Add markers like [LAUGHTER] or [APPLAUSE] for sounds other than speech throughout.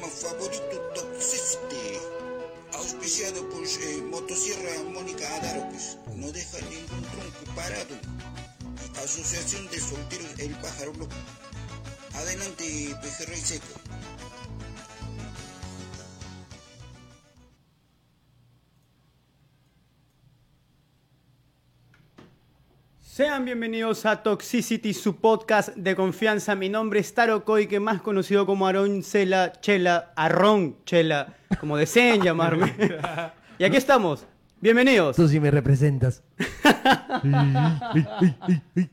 programa favorito Toxicity, auspiciado por eh, Motosierra Mónica Adaro, pues, no deja ningún tronco parado. Asociación de Solteros El Pájaro Loco. Adelante, Pejerrey Seco. Sean bienvenidos a Toxicity, su podcast de confianza. Mi nombre es Taro que más conocido como Aarón Cela Chela, Arrón Chela, como deseen [LAUGHS] llamarme. y aquí estamos. Bienvenidos. Tú sí me representas. [LAUGHS]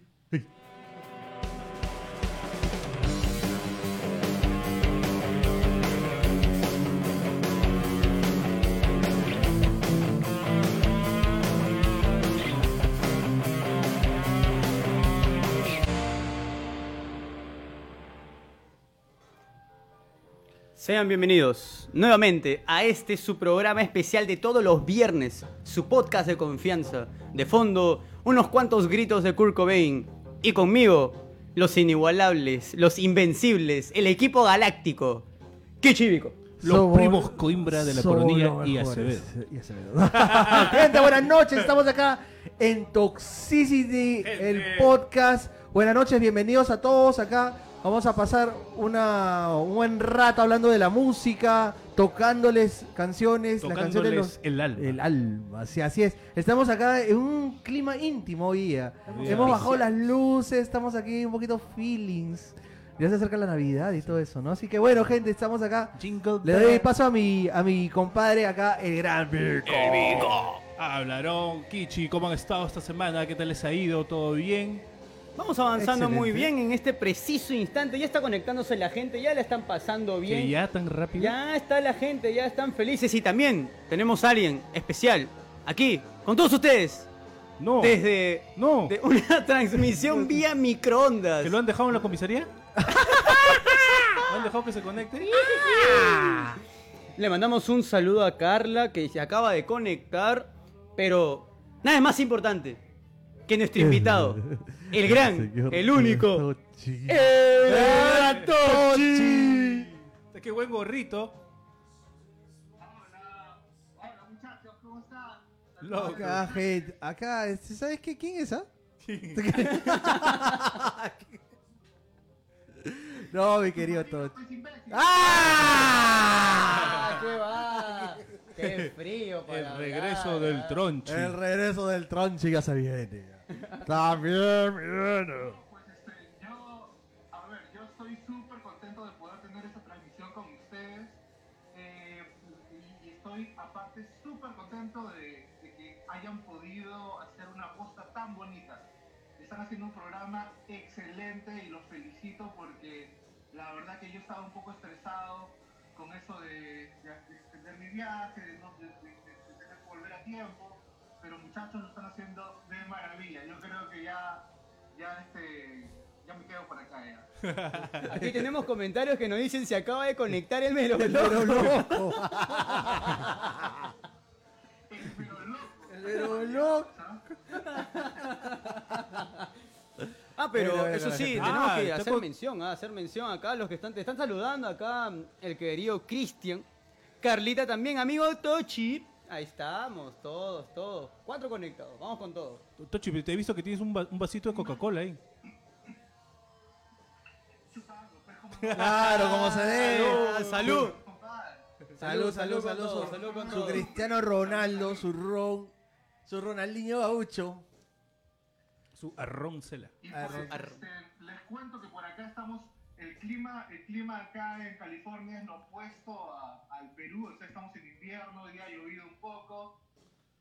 Sean bienvenidos nuevamente a este su programa especial de todos los viernes, su podcast de confianza. De fondo, unos cuantos gritos de Kurt Cobain. Y conmigo, los inigualables, los invencibles, el equipo galáctico. ¡Qué chivico! Los Somos- primos Coimbra de la Coronilla y. Acevedo. Y [LAUGHS] Acevedo. Gente, buenas noches. Estamos acá en Toxicity, el podcast. Buenas noches, bienvenidos a todos acá. Vamos a pasar una, un buen rato hablando de la música, tocándoles canciones, las canciones de los- Tocándoles el alma. El alma, sí, así es. Estamos acá en un clima íntimo hoy día. Hemos bajado las luces, estamos aquí un poquito feelings. Ya se acerca la Navidad y todo eso, ¿no? Así que bueno, gente, estamos acá. Jingle Le doy paso a mi, a mi compadre acá, el gran Virgo. Hablaron, Kichi, ¿cómo han estado esta semana? ¿Qué tal les ha ido? ¿Todo bien? Vamos avanzando muy bien en este preciso instante. Ya está conectándose la gente, ya la están pasando bien. ¿Que ya tan rápido? Ya está la gente, ya están felices. Y también tenemos a alguien especial aquí, con todos ustedes. No. Desde No. de una [LAUGHS] transmisión vía microondas. ¿Que lo han dejado en la comisaría? ¿Han dejado que se conecte? Le mandamos un saludo a Carla que se acaba de conectar, pero nada es más importante que nuestro invitado, [LAUGHS] el gran, el único, el Tochi. ¡Qué buen gorrito! Loco. Acá, acá, este, ¿sabes qué? ¿Quién es, ah? [LAUGHS] no, mi querido Tochi. ¡Ah! ¡Qué va! ¡Qué frío para El regreso hablar, del ah. tronchi. El regreso del tronchi ya se viene. También viene. Yo, a ver, yo estoy súper contento de poder tener esta transmisión con ustedes. eh, y, estoy aparte súper contento de, que hayan podido hacer una posta tan bonita. Están haciendo un programa excelente y los felicito porque la verdad que yo estaba un poco estresado con eso de, de- de extender mi viaje, de, no- de- volver a tiempo. Pero muchachos lo están haciendo de maravilla. Yo creo que ya, ya este, ya me quedo por acá ya. [LAUGHS] Aquí tenemos comentarios que nos dicen se acaba de conectar el melo. Pero loco. Pero loco. [LAUGHS] Pero loco. Ah, pero eso sí, tenemos Ah, que hacer con- mención, ah, hacer mención acá los que están, te están saludando acá, el querido Cristian, Carlita también, amigo Tochi. Ahí estamos, todos, todos. Cuatro conectados, vamos con todo. Tochi, te he visto que tienes un, va- un vasito de Coca-Cola ahí. Claro, como se debe. Salud. Salud, salud, salud con salud. todo, su- salud con Su todo. Cristiano Ronaldo, su Ron, su Ronaldinho Gaucho. Su arroncela. Y este, les cuento que por acá estamos, el clima, el clima acá en California es lo opuesto a- al Perú, o sea, estamos en invierno, hoy día ha llovido un poco,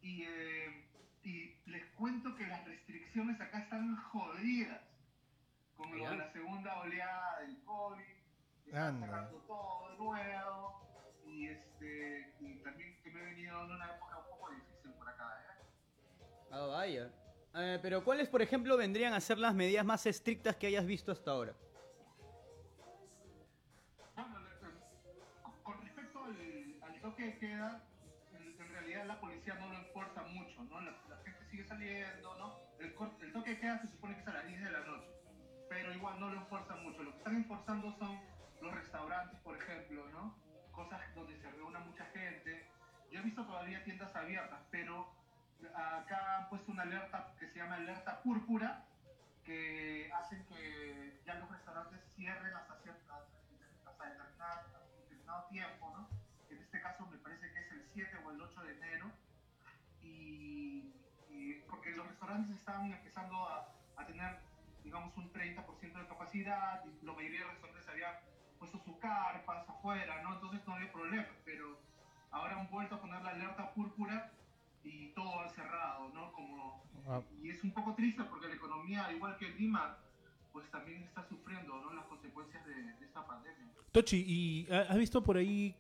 y, eh, y les cuento que las restricciones acá están jodidas, con lo de la segunda oleada del COVID, están sacando todo de nuevo, y, este, y también que me he venido en una época un poco difícil por acá, ¿eh? Ah, vaya. Eh, pero ¿cuáles, por ejemplo, vendrían a ser las medidas más estrictas que hayas visto hasta ahora? Al toque de queda, en, realidad la policía no lo enfuerza mucho, ¿no? La, gente sigue saliendo, ¿no? El, toque de queda se supone que es a las 10 de la noche, pero igual no lo enfuerzan mucho. Lo que están enforzando son los restaurantes, por ejemplo, ¿no? visto todavía tiendas abiertas, pero acá han puesto una alerta que se llama alerta púrpura, que hacen que ya los restaurantes cierren hasta, cierta, hasta determinado, determinado tiempo, ¿no? En este caso me parece que es el 7 o el 8 de enero, y, y porque los restaurantes están empezando a, a tener, digamos, un 30% de capacidad, y la mayoría de restaurantes habían puesto sus carpas afuera, ¿no? Entonces no había problema, pero ahora han vuelto a poner la alerta púrpura y todo ha cerrado, ¿no? Como, Ah. y es un poco triste porque la economía, igual que Lima, pues también está sufriendo, ¿no? Las consecuencias de, de esta pandemia. Tochi, ¿y ha- has visto por ahí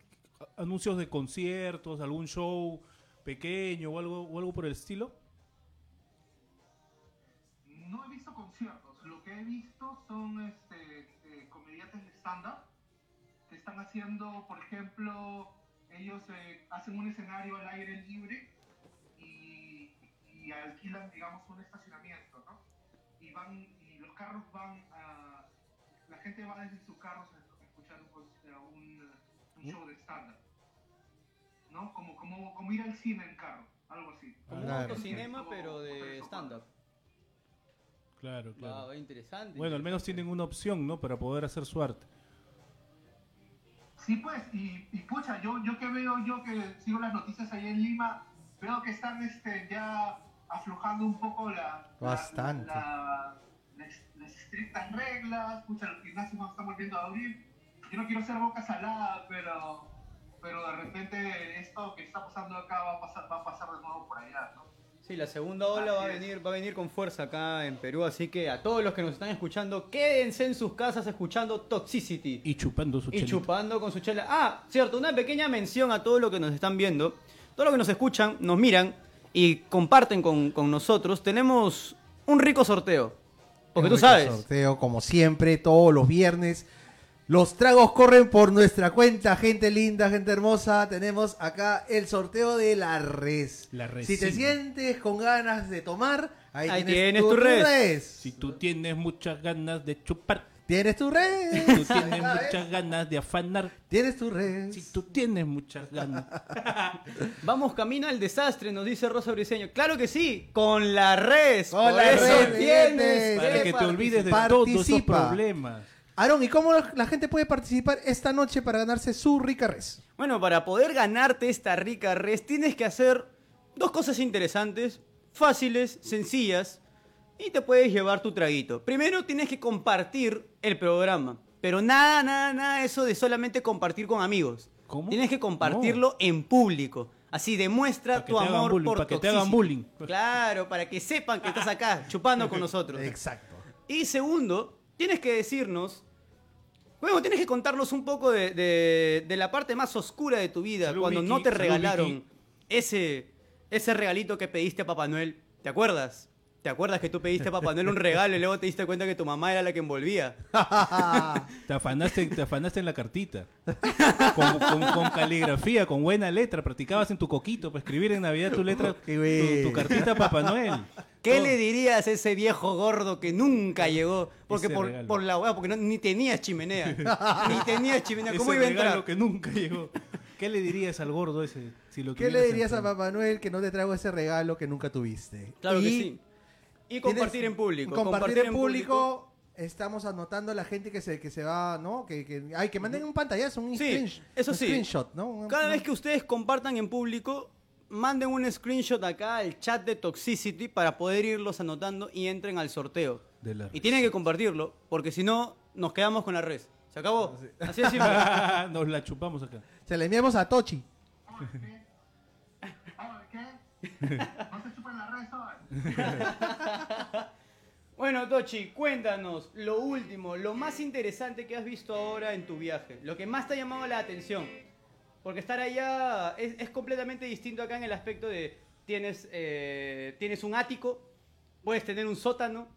anuncios de conciertos, algún show pequeño o algo, o algo por el estilo? No he visto conciertos, lo que he visto son este, eh, comediantes de stand-up que están haciendo, por ejemplo, ellos eh, hacen un escenario al aire libre y, y alquilan, digamos, un estacionamiento, ¿no? Y van, y los carros van a, la gente va desde sus carros a escuchar un, a un, un show de stand-up, ¿no? Como, como, como ir al cine en carro, algo así. Como Claro. un autocinema, Como- pero de stand-up. Claro, Wow, interesante. Bueno, al menos tienen una opción, ¿no? Para poder hacer su arte. Sí, pues, y, y pucha, yo, yo que veo, yo que sigo las noticias ahí en Lima, veo que están este, ya aflojando un poco la, la- Bastante. la- las, las estrictas reglas, pucha, los gimnasios no están volviendo a abrir. Yo no quiero ser boca salada, pero, pero de repente esto que está pasando acá va a pasar, va a pasar de nuevo por allá, ¿no? Sí, la segunda ola va a venir, va a venir con fuerza acá en Perú, así que a todos los que nos están escuchando, quédense en sus casas escuchando Toxicity. Y chupando su Y chelita. chupando con su chela. Ah, cierto, una pequeña mención a todos los que nos están viendo. Todos los que nos escuchan, nos miran y comparten con, con nosotros. Tenemos un rico sorteo. Porque Un tú rico sabes. Sorteo, como siempre, todos los viernes. Los tragos corren por nuestra cuenta, gente linda, gente hermosa. Tenemos acá el sorteo de la res. La res, Si te sí. sientes con ganas de tomar, ahí, Ahí tienes, tienes tu, tu res. res. Si tú tienes muchas ganas de chupar, Tienes tu res. tú tienes ¿ves? muchas ganas de afanar, Tienes tu res. si tú tienes muchas ganas. [LAUGHS] Vamos camino al desastre, nos dice Rosa Briseño. Claro que sí, con la res. Con Por la eso res, tienes. Para que te olvides de todos esos problemas. Aaron, ¿y cómo la gente puede participar esta noche para ganarse su rica res? Bueno, para poder ganarte esta rica res, tienes que hacer dos cosas interesantes, fáciles, sencillas, y te puedes llevar tu traguito. Primero, tienes que compartir el programa. Pero nada, nada, nada eso de solamente compartir con amigos. ¿Cómo? Tienes que compartirlo en público. Así demuestra tu amor bullying, por pa' que te hagan bullying. Claro, para que sepan que estás acá chupando con [LAUGHS] nosotros. Exacto. Y segundo, tienes que decirnos, bueno, tienes que contarnos un poco de, de- de la parte más oscura de tu vida, Salud, cuando no te regalaron ese, ese regalito que pediste a Papá Noel. ¿Te acuerdas? ¿Te acuerdas que tú pediste a Papá Noel un regalo y luego te diste cuenta que tu mamá era la que envolvía? Te afanaste, te afanaste en la cartita. Con, con- con caligrafía, con buena letra. Practicabas en tu coquito para escribir en Navidad tu letra, tu, tu cartita a Papá Noel. ¿Qué le dirías a ese viejo gordo que nunca llegó? Porque por, la hueá, porque no- ni tenías chimenea. [LAUGHS] ni tenías chimenea. ¿Cómo Ese iba a regalo entrar? que nunca llegó. ¿Qué le dirías al gordo ese? Si lo ¿Qué le dirías a? Papá Noel que no te traigo ese regalo que nunca tuviste? Claro que sí. Y compartir tienes- en público. Compartir, en público. Estamos anotando a la gente que se, que se va, ¿no? Que, que, ay, que manden un pantallazo, un, Sí, screensh- eso un sí. screenshot, ¿no? Cada vez que ustedes compartan en público, manden un screenshot acá al chat de Toxicity para poder irlos anotando y entren al sorteo. De la Y tienen que compartirlo, porque si no, nos quedamos con la red. ¿Se acabó? Así es simple. [LAUGHS] Nos la chupamos acá. Se le enviamos a Tochi. Oye, ¿qué? Oye, ¿qué? ¿No se chupan la red hoy? [LAUGHS] Bueno, Tochi, cuéntanos lo último, lo más interesante que has visto ahora en tu viaje, lo que más te ha llamado la atención. Porque estar allá es, es completamente distinto acá en el aspecto de tienes, eh, tienes un ático, puedes tener un sótano,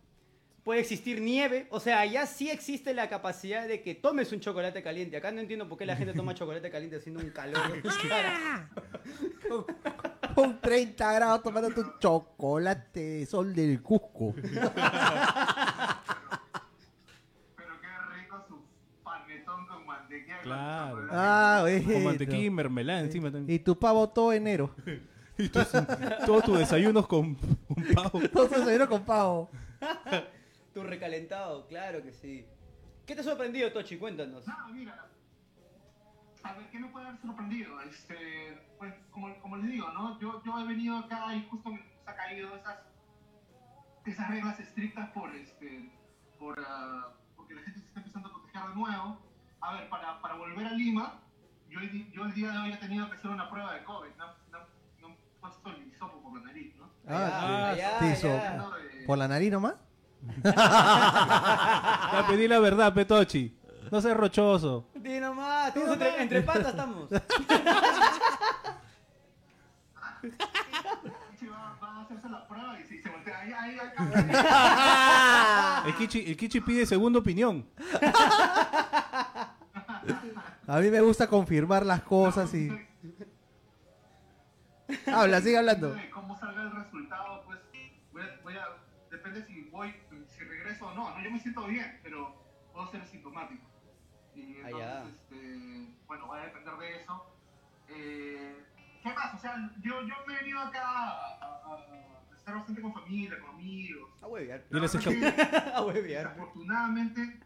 puede existir nieve, o sea, allá sí existe la capacidad de que tomes un chocolate caliente. Acá no entiendo por qué la gente toma [LAUGHS] chocolate caliente haciendo un calor. [LAUGHS] Con 30 grados tomando tu chocolate de sol del Cusco. [LAUGHS] Pero qué rico su panetón con mantequilla Claro. Ah, Con mantequilla y mermelada encima también. Y tu pavo todo enero. [LAUGHS] Y tus- todos tus desayunos con, con pavo. [LAUGHS] Todo se desayuno con pavo. Tu recalentado, claro que sí. ¿Qué te ha sorprendido, Tochi? Cuéntanos. Mira. A ver, ¿qué me puede haber sorprendido? Este, pues, como, como les digo, ¿no? Yo, yo he venido acá y justo me ha caído esas, esas reglas estrictas por, este, por, ah, porque la gente se está empezando a proteger de nuevo. A ver, para, para volver a Lima, yo, yo el día de hoy he tenido que hacer una prueba de COVID, ¿no? No, no he puesto el hisopo por la nariz, ¿no? Ah, ya. Hablando de- ¿Por la nariz nomás? [LAUGHS] [LAUGHS] Ya pedí la verdad, Petochi. No seas rochoso. Di nomás, tienes entre, entre patas estamos. Va, va a hacerse la prueba y si se voltea ahí, ahí, acá. El Kichi, el Kichi pide segunda opinión. A mí me gusta confirmar las cosas y... Habla, sigue hablando. de cómo salga el resultado, pues voy a, voy a- depende si voy, si regreso o no. no. Yo me siento bien, pero puedo ser sintomático. Entonces, este, bueno, va a depender de eso. Eh, ¿Qué más? O sea, yo, yo me he venido acá a, a- a estar bastante con familia, con amigos. A huevear. Y les es que [LAUGHS] A huevear. Desafortunadamente,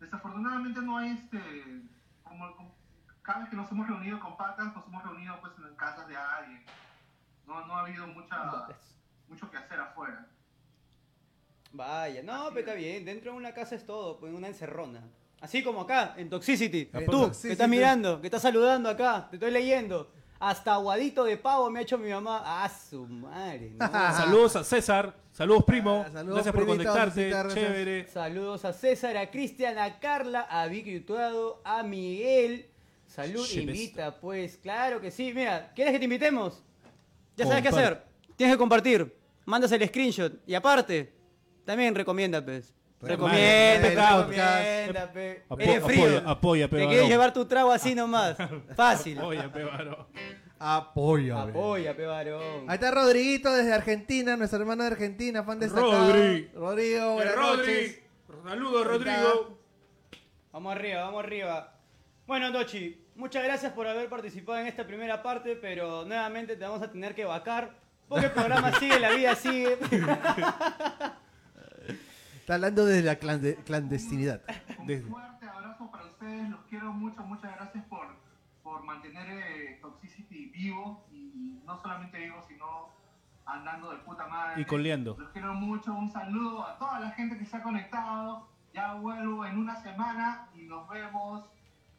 desafortunadamente no hay este, como, como- cada vez que nos hemos reunido con patas, nos hemos reunido pues en casas de alguien. No, no ha habido mucha, mucho que hacer afuera. Vaya, no, pero está bien. Dentro de una casa es todo, pues una encerrona. Así como acá, en Toxicity. En Tú, Toxicity. que estás mirando, que estás saludando acá, te estoy leyendo. Hasta aguadito de pavo me ha hecho mi mamá. Ah, su madre. no. [LAUGHS] Saludos a César. Saludos, primo. Ah, saludos, gracias por conectarte. Chévere. Saludos a César, a Cristian, a Carla, a Vicky Utuado, a Miguel. Salud, invita, pues, claro que sí. Mira, ¿quieres que te invitemos? Ya sabes qué hacer. Tienes que compartir. Mandas el screenshot. Y aparte, también recomienda, pues. Recomienda, Recomienda, recomienda, pe. Apo- Eres frío. apoya, apoya, pe, Te varón. quieres llevar tu trago así nomás. [LAUGHS] Fácil. Oye, pebaro. Apoya. Apoya, pe varón. Ahí está Rodriguito desde Argentina, nuestra hermana de Argentina, fan destacado. Rodri. Rodrigo, buenas noches. Saludos. Rodrigo. Vamos arriba, vamos arriba. Bueno, Dochi, muchas gracias por haber participado en esta primera parte, pero nuevamente te vamos a tener que vacar. Porque el programa [LAUGHS] sigue, la vida sigue. [LAUGHS] Está hablando de la clande- clandestinidad. Un Desde- fuerte abrazo para ustedes, los quiero mucho, muchas gracias por, por mantener eh, Toxicity vivo y no solamente vivo, sino andando de puta madre. Y coleando. Los quiero mucho, un saludo a toda la gente que se ha conectado. Ya vuelvo en una semana y nos vemos.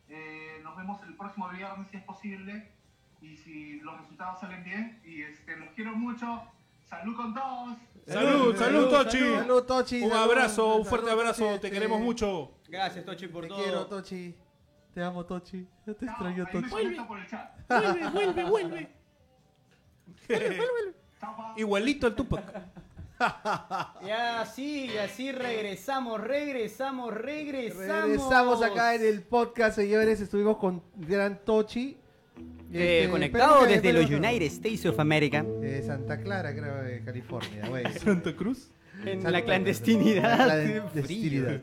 eh, nos vemos el próximo viernes si es posible. Y si los resultados salen bien. Y este, los quiero mucho. Salud con todos. Salud, salud, Tochi. Salud, Tochi. Un salud, abrazo, un salud, fuerte abrazo. Tochi, Te queremos mucho. Gracias, Tochi, por Te todo. quiero, Tochi. Te amo, Tochi. Yo te Chao, extraño, Tochi. el. [LAUGHS] Vuelve, vuelve, vuelve. Chao, pa. Igualito al Tupac. [LAUGHS] Y así, y así regresamos, regresamos, regresamos. Regresamos acá en el podcast, señores. Estuvimos con Gran Tochi. Eh, Este, conectado desde los United States of America. De Santa Clara, creo, de California. güey. [LAUGHS] Santa Cruz. En Santa- la clandestinidad. La Frío. clandestinidad.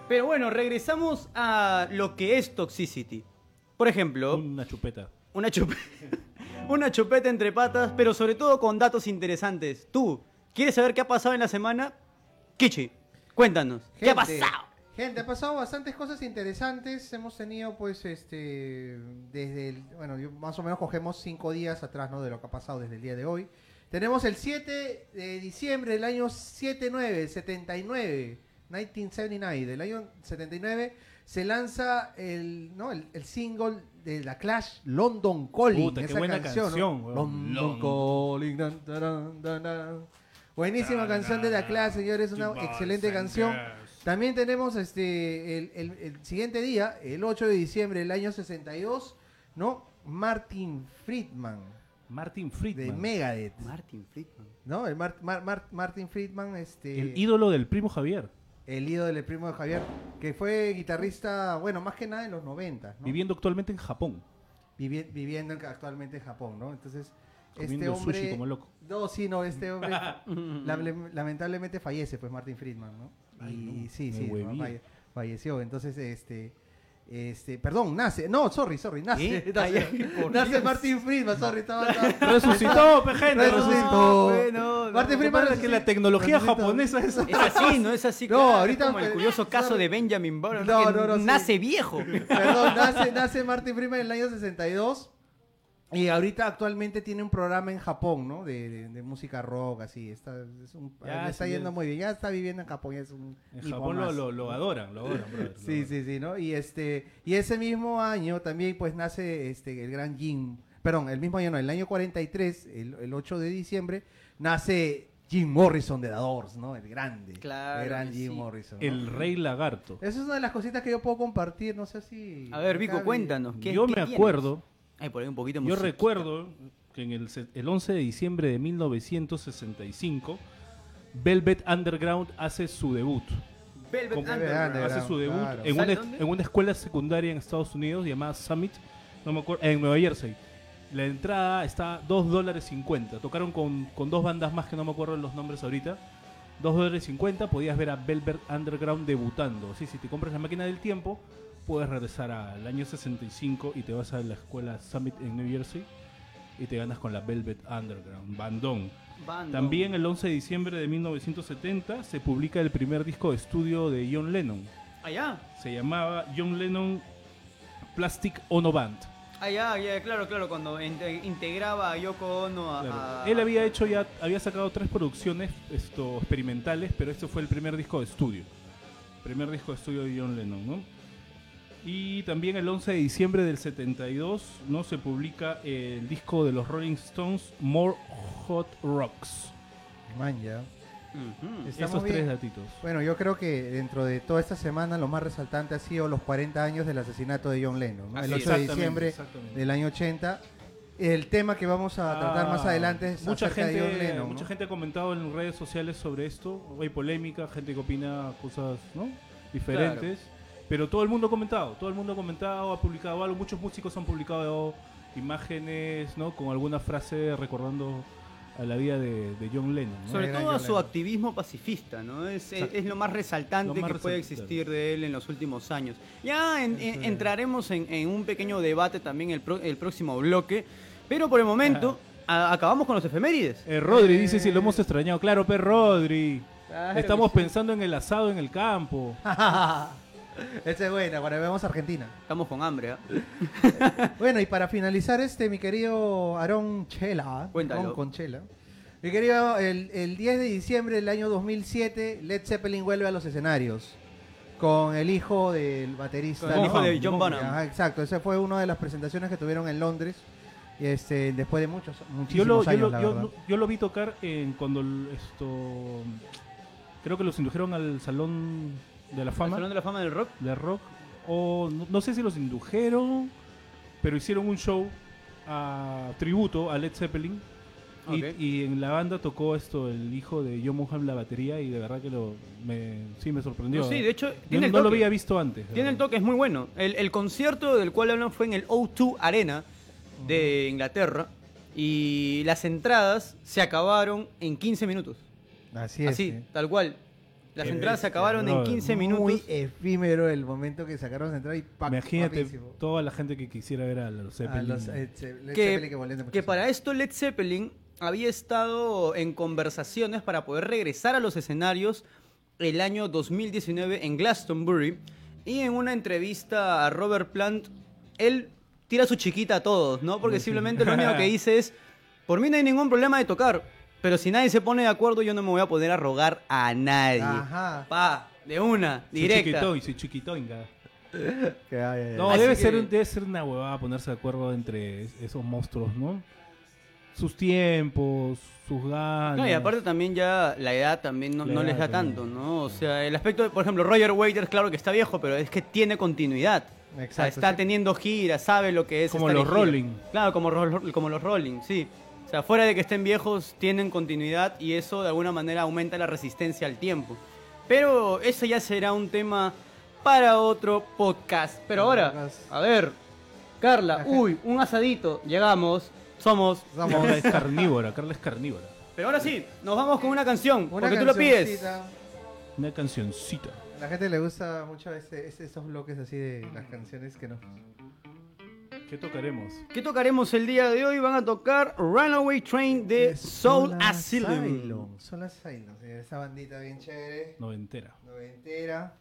[LAUGHS] Pero bueno, regresamos a lo que es Toxicity. Por ejemplo, Una chupeta. una chupeta. [LAUGHS] una chupeta entre patas, pero sobre todo con datos interesantes. Tú, ¿quieres saber qué ha pasado en la semana? Kichi, cuéntanos. ¿Qué ha pasado? Gente, ha pasado bastantes cosas interesantes. Hemos tenido, pues, este, desde el, bueno, yo- más o menos cogemos cinco días atrás, ¿no? De lo que ha pasado desde el día de hoy. Tenemos el 7 de diciembre del año 79, 79, 1979, del año 79, se lanza el, ¿no? el, el single de la Clash, London Calling. Puta, qué esa buena ¿no? canción, weón. London, London. Calling. dan, taran, dan, dan. Buenísima canción de la Clash, señores, una excelente canción. También tenemos este el, el- el siguiente día, el 8 de diciembre del año 62, ¿no? Martin Friedman Martin de Friedman. Megadeth, Martin Friedman. ¿no? El Mar- Mar- Mar- Martin Friedman, este El ídolo del primo Javier. el ídolo del primo de Javier, que fue guitarrista, bueno, más que nada en los 90, ¿no? Viviendo actualmente en Japón. Vivi- viviendo en- actualmente en Japón, ¿no? Entonces, este Comiendo hombre sushi como loco. No, sí, no, este hombre [LAUGHS] lame- lamentablemente fallece, pues Martin Friedman, ¿no? Ay, y no, sí, sí, falle- falleció. Entonces, este Este, perdón, nace, no, sorry, sorry, nace, [LAUGHS] nace, Ay, nace. Martin Friedman, sorry, estaba, estaba- Resucitó, gente. Resucitó. bueno, Martin no. Friedman Recuerda que la tecnología resucitó. japonesa es... Es así, no es así. No, claro, es ahorita, como el curioso caso sorry. de Benjamin Button, No, que no, no, sí. nace viejo. Perdón, nace, nace Martin Freeman en el año 62. Y ahorita actualmente tiene un programa en Japón, ¿no? De, de- de música rock, así. Está, es un- Ya, le está sí, yendo muy bien. Ya está viviendo en Japón, ya es un En Japón lo, lo, lo adoran, lo adoran, brother. lo [LAUGHS] Sí, adoran. sí, sí, ¿no? Y este y ese mismo año también pues nace este el gran Jim, perdón, el mismo año no, el año 43, el, el 8 de diciembre, nace Jim Morrison de The Doors, ¿no? El grande. Claro El gran Jim sí. Morrison. ¿no? El rey lagarto. Esa es una de las cositas que yo puedo compartir, no sé si... A ver, Vico, cuéntanos. ¿qué- Yo qué me tienes? acuerdo, Ay, por ahí un poquito yo recuerdo que en el, el 11 de diciembre de 1965, Velvet Underground hace su debut. Velvet Como- Underground. Hace su debut claro. en, ¿Sale una, en una escuela secundaria en Estados Unidos llamada Summit, no me acuerdo, en Nueva Jersey. La entrada está 2 dólares 50. Tocaron con, con dos bandas más que no me acuerdo los nombres ahorita. 2 dólares 50 podías ver a Velvet Underground debutando. Sí, si te compras la máquina del tiempo, puedes regresar al año 65 y te vas a la escuela Summit en New Jersey y te ganas con la Velvet Underground, bandón. También el 11 de diciembre de 1970 se publica el primer disco de estudio de John Lennon. Allá. Se llamaba John Lennon Plastic Ono Band. Allá, ya, claro, claro, cuando inte- integraba a Yoko Ono a... Claro. a- Él había hecho ya, había sacado tres producciones esto, experimentales, pero este fue el primer disco de estudio. Primer disco de estudio de John Lennon, ¿no? Y también el 11 de diciembre del 72, ¿no? Se publica el disco de los Rolling Stones, More Hot Rocks. Man, ya. Estamos Esos tres datitos. Bueno, yo creo que dentro de toda esta semana lo más resaltante ha sido los 40 años del asesinato de John Lennon, el es. 8 de diciembre del año 80. El tema que vamos a tratar más Ah, adelante es mucha acerca gente, de John Lennon. mucha ¿no? gente ha comentado en redes sociales sobre esto. Hay polémica, gente que opina cosas ¿no? diferentes. Pero todo el mundo ha comentado, todo el mundo ha comentado, ha publicado algo. Muchos músicos han publicado imágenes, ¿no? Con alguna frase recordando a la vida de, de John Lennon. ¿no? Sobre todo a su Lennon. activismo pacifista, ¿no? Es, es, es lo más resaltante Lo más que puede resaltante. existir de él en los últimos años. Ya en- en- Sí. entraremos en, en un pequeño debate también el, pro- el próximo bloque, pero por el momento a- acabamos con los efemérides. Eh, Rodri dice si lo hemos extrañado. Claro, pe Rodri. Claro Estamos sí. pensando en el asado en el campo. [LAUGHS] Esa es buena, cuando vemos a Argentina. Estamos con hambre, ¿ah? [LAUGHS] Bueno, y para finalizar este, mi querido Aarón Chela, Cuéntalo. Aarón con Chela. Mi querido, el, el 10 de diciembre del año 2007, Led Zeppelin vuelve a los escenarios con el hijo del baterista. Con el hijo ¿no? de John Bonham. Ajá, exacto, esa fue una de las presentaciones que tuvieron en Londres. y Este, después de muchos, Yo muchísimos yo, años, lo, la yo, verdad. lo- yo lo vi tocar en cuando esto creo que los indujeron al salón de la ¿El fama Salón de la Fama del Rock? de rock o no, no sé si los indujeron pero hicieron un show a tributo a Led Zeppelin y, en la banda tocó esto el hijo de John Bonham la batería y de verdad que lo me, sí me sorprendió No, sí, de hecho, el no lo había visto antes Tiene el toque, es muy bueno. El, el concierto del cual hablan fue en el O2 Arena de Inglaterra y las entradas se acabaron en 15 minutos. Así es. Así, sí. tal cual. Las entradas se acabaron en brother. 15 Muy minutos. efímero el momento que sacaron la entrada y ¡pac! Imagínate toda la gente que quisiera ver a los A Zeppelin. los, eh, Led que, Zeppelin que que para esto Led Zeppelin había estado en conversaciones para poder regresar a los escenarios el año 2019 en Glastonbury y en una entrevista a Robert Plant él tira su chiquita a todos, ¿no? Porque simplemente lo único que [LAUGHS] dice es por mí no hay ningún problema de tocar, pero si nadie se pone de acuerdo yo no me voy a poder a rogar a nadie. Ajá. Pa, de una, Soy directa. chiquitoy, soy chiquitoinga. Que, ay, ay, ay. No, Así debe, que- ser, debe ser una huevada ponerse de acuerdo entre es- esos monstruos, ¿no? Sus tiempos, sus ganas. No, y aparte también ya la edad también no, La no les da también. tanto, ¿no? O sea, el aspecto de, por ejemplo, Roger Waters, claro que está viejo, pero es que tiene continuidad. o sea, Exacto, está sí. teniendo giras, sabe lo que es. Como estar los en gira. Rolling. Claro, como, ro- como los Rolling, sí. O sea, fuera de que estén viejos, tienen continuidad y eso de alguna manera aumenta la resistencia al tiempo. Pero eso ya será un tema para otro podcast. Pero ahora, a ver, Carla, uy, un asadito, llegamos, somos... Carla es carnívora, Carla es carnívora. Pero ahora sí, nos vamos con una canción, Una porque tú lo pides. cancioncita. Una cancioncita. la gente le gusta mucho estos bloques así de las canciones que no. ¿Qué tocaremos? ¿Qué tocaremos el día de hoy? Van a tocar Runaway Train de Soul Asylum. Asylum. Soul Asylum, esa bandita bien chévere, Noventera. noventera.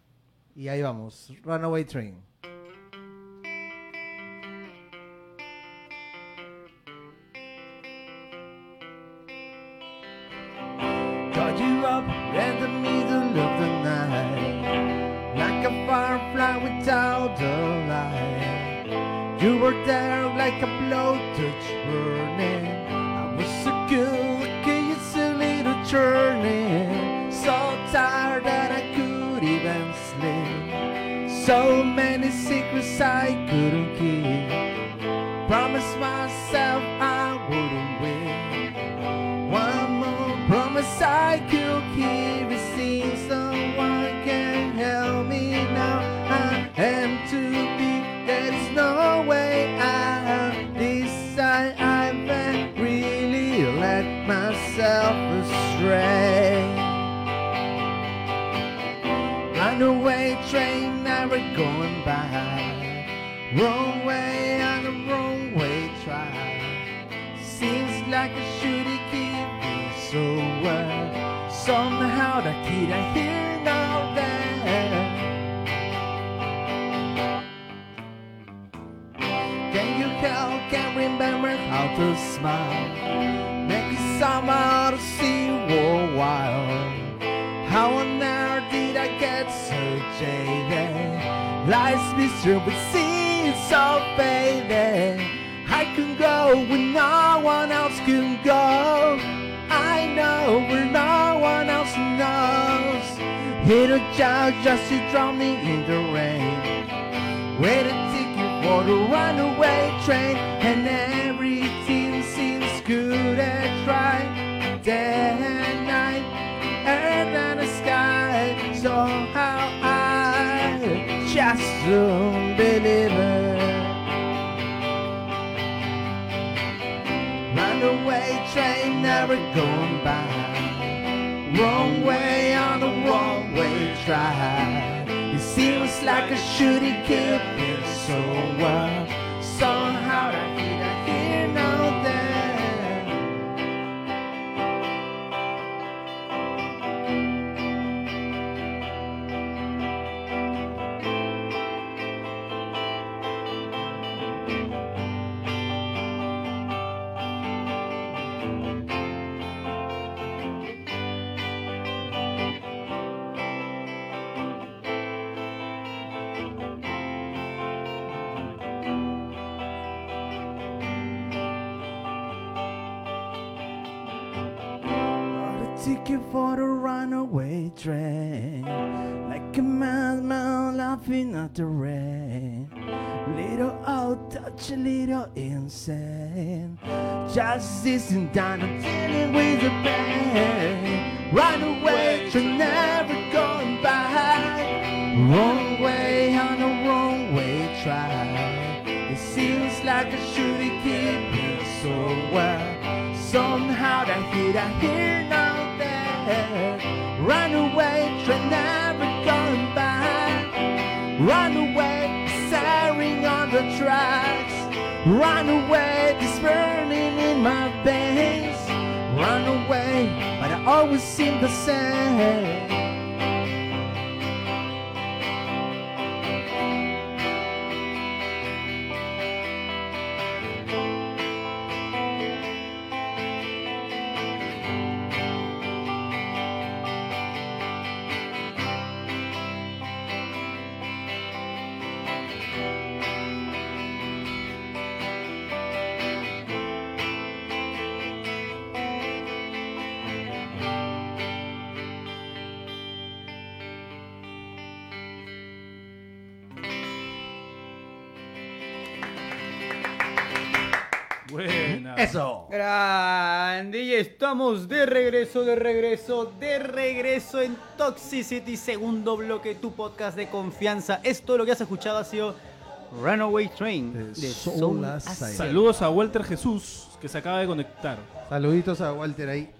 Y ahí vamos, Runaway Train. You were there like a blowtorch burning. I was so good, it's a little journey. So tired that I could even sleep. So many secrets I couldn't keep. Promise myself going by. Wrong way on the wrong way track. Seems like I should keep it so well. Somehow the kid I hear now there. Can you help? Can't remember how to smile. Maybe somehow to see worldwide. How on earth did I get so jaded? Life's miserable seems so faded. I can go where no one else can go. I know where no one else knows. Hit a child just to drown me in the rain. Wait a ticket for the runaway train, and everything seems good and right. I believe it. Runaway train never going by. Wrong way on the wrong way track. It seems like I should keep it so well. Somehow I runaway train, like a madman laughing at the rain. Little out touch, a little insane. Justice and done, I'm dealing with the pain. Runaway train, never going back. Wrong way on the wrong way track. It seems like I should keep it so well. Somehow I hear, I hear Runaway, this burning in my veins. Run away, but I always seem the same. Grande, y estamos de regreso, de regreso, de regreso en Toxicity, segundo bloque, tu podcast de confianza. Esto lo que has escuchado ha sido Runaway Train De de Soul Soul Asylum. Asylum. Saludos a Walter Jesús, que se acaba de conectar. Saluditos a Walter ahí.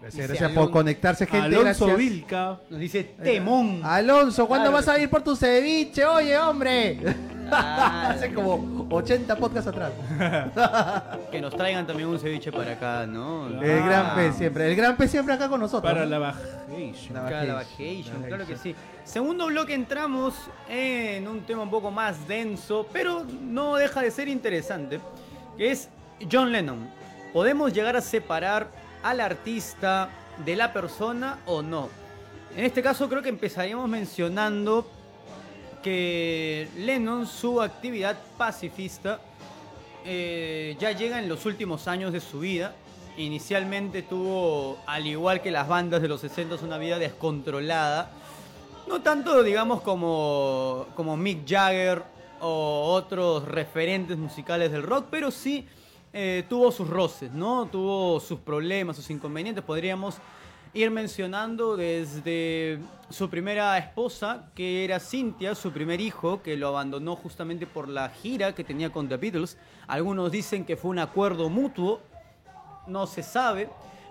Gracias, por conectarse, gente. Alonso gracias. Vilca. Nos dice Temón. Alonso, ¿cuándo Claro. vas a ir por tu ceviche? Oye, hombre. Ah, [LAUGHS] Hace como 80 podcasts atrás. que nos traigan también un ceviche para acá, ¿no? El gran pez siempre. El gran pez siempre acá con nosotros. Para la bajation. La la Vacation, vacation, la claro que vacation. sí. Segundo bloque entramos en un tema un poco más denso, pero no deja de ser interesante, que es John Lennon. ¿Podemos llegar a separar al artista de la persona o no? En este caso creo que empezaríamos mencionando que Lennon, su actividad pacifista, eh, ya llega en los últimos años de su vida. Inicialmente tuvo, al igual que las bandas de los 60, una vida descontrolada. No tanto, digamos, como, como Mick Jagger o otros referentes musicales del rock, pero sí eh, tuvo sus roces, ¿no? Tuvo sus problemas, sus inconvenientes. Podríamos ir mencionando desde su primera esposa, que era Cynthia, su primer hijo, que lo abandonó justamente por la gira que tenía con The Beatles. Algunos dicen que fue un acuerdo mutuo, no se sabe,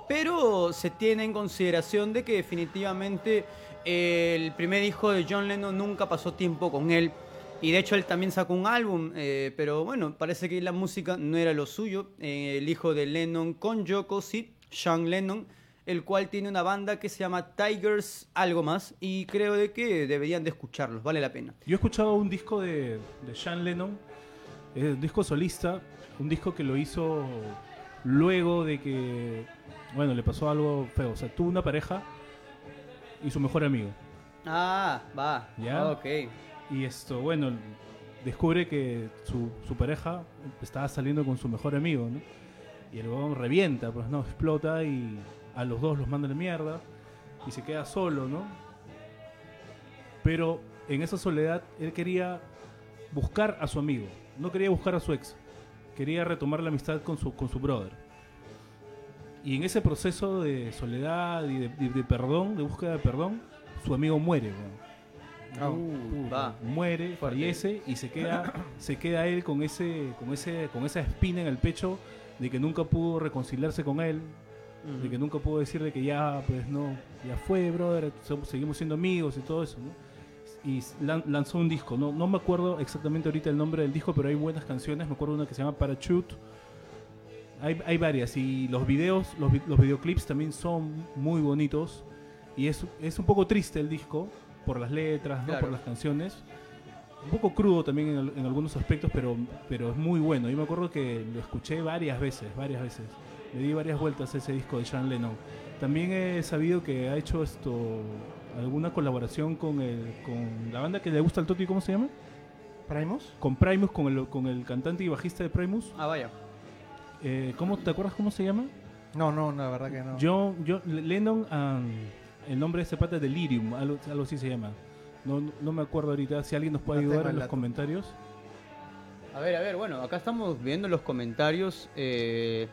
pero se tiene en consideración de que definitivamente el primer hijo de John Lennon nunca pasó tiempo con él. Y de hecho él también sacó un álbum, eh, pero bueno, parece que la música no era lo suyo. Eh, el hijo de Lennon con Yoko, sí, Sean Lennon, el cual tiene una banda que se llama Tigers algo más y creo de que deberían de escucharlos, vale la pena. Yo he escuchado un disco de, de Sean Lennon, eh, un disco solista, un disco que lo hizo luego de que, bueno, le pasó algo feo. O sea, tuvo una pareja y su mejor amigo. Ah, va, Ya. ok. Y esto, bueno, descubre que su, su pareja estaba saliendo con su mejor amigo, ¿no? Y el huevón revienta, pues no, explota y a los dos los manda la mierda y se queda solo, ¿no? Pero en esa soledad él quería buscar a su amigo, no quería buscar a su ex, quería retomar la amistad con su, con su brother. Y en ese proceso de soledad y de, de- perdón, de búsqueda de perdón, su amigo muere, Uh, va. muere, fallece y se queda, [COUGHS] se queda él con ese, con ese, con esa espina en el pecho de que nunca pudo reconciliarse con él, de que nunca pudo decirle que ya, pues no, ya fue, brother, seguimos siendo amigos y todo eso, ¿no? Y lan- lanzó un disco, no, no me acuerdo exactamente ahorita el nombre del disco, pero hay buenas canciones, me acuerdo una que se llama Parachute. Hay, hay varias y los videos, los, los videoclips también son muy bonitos y es, es un poco triste el disco por las letras, ¿no? Claro. por las canciones. Un poco crudo también en, en algunos aspectos, pero, pero es muy bueno. Yo me acuerdo que lo escuché varias veces, varias veces. Le di varias vueltas a ese disco de Sean Lennon. También he sabido que ha hecho esto alguna colaboración con, el, con la banda que le gusta al Toti, ¿cómo se llama? ¿Primus? Con Primus, con el, con el cantante y bajista de Primus. Ah, vaya. Eh, ¿cómo, ¿Te acuerdas cómo se llama? No, no, la verdad que no. John, John- Lennon, and- el nombre de ese pata es Delirium, algo, algo así se llama. No, no me acuerdo ahorita, si alguien nos puede No ayudar en los comentarios. A ver, a ver, bueno, acá estamos viendo los comentarios. Eh,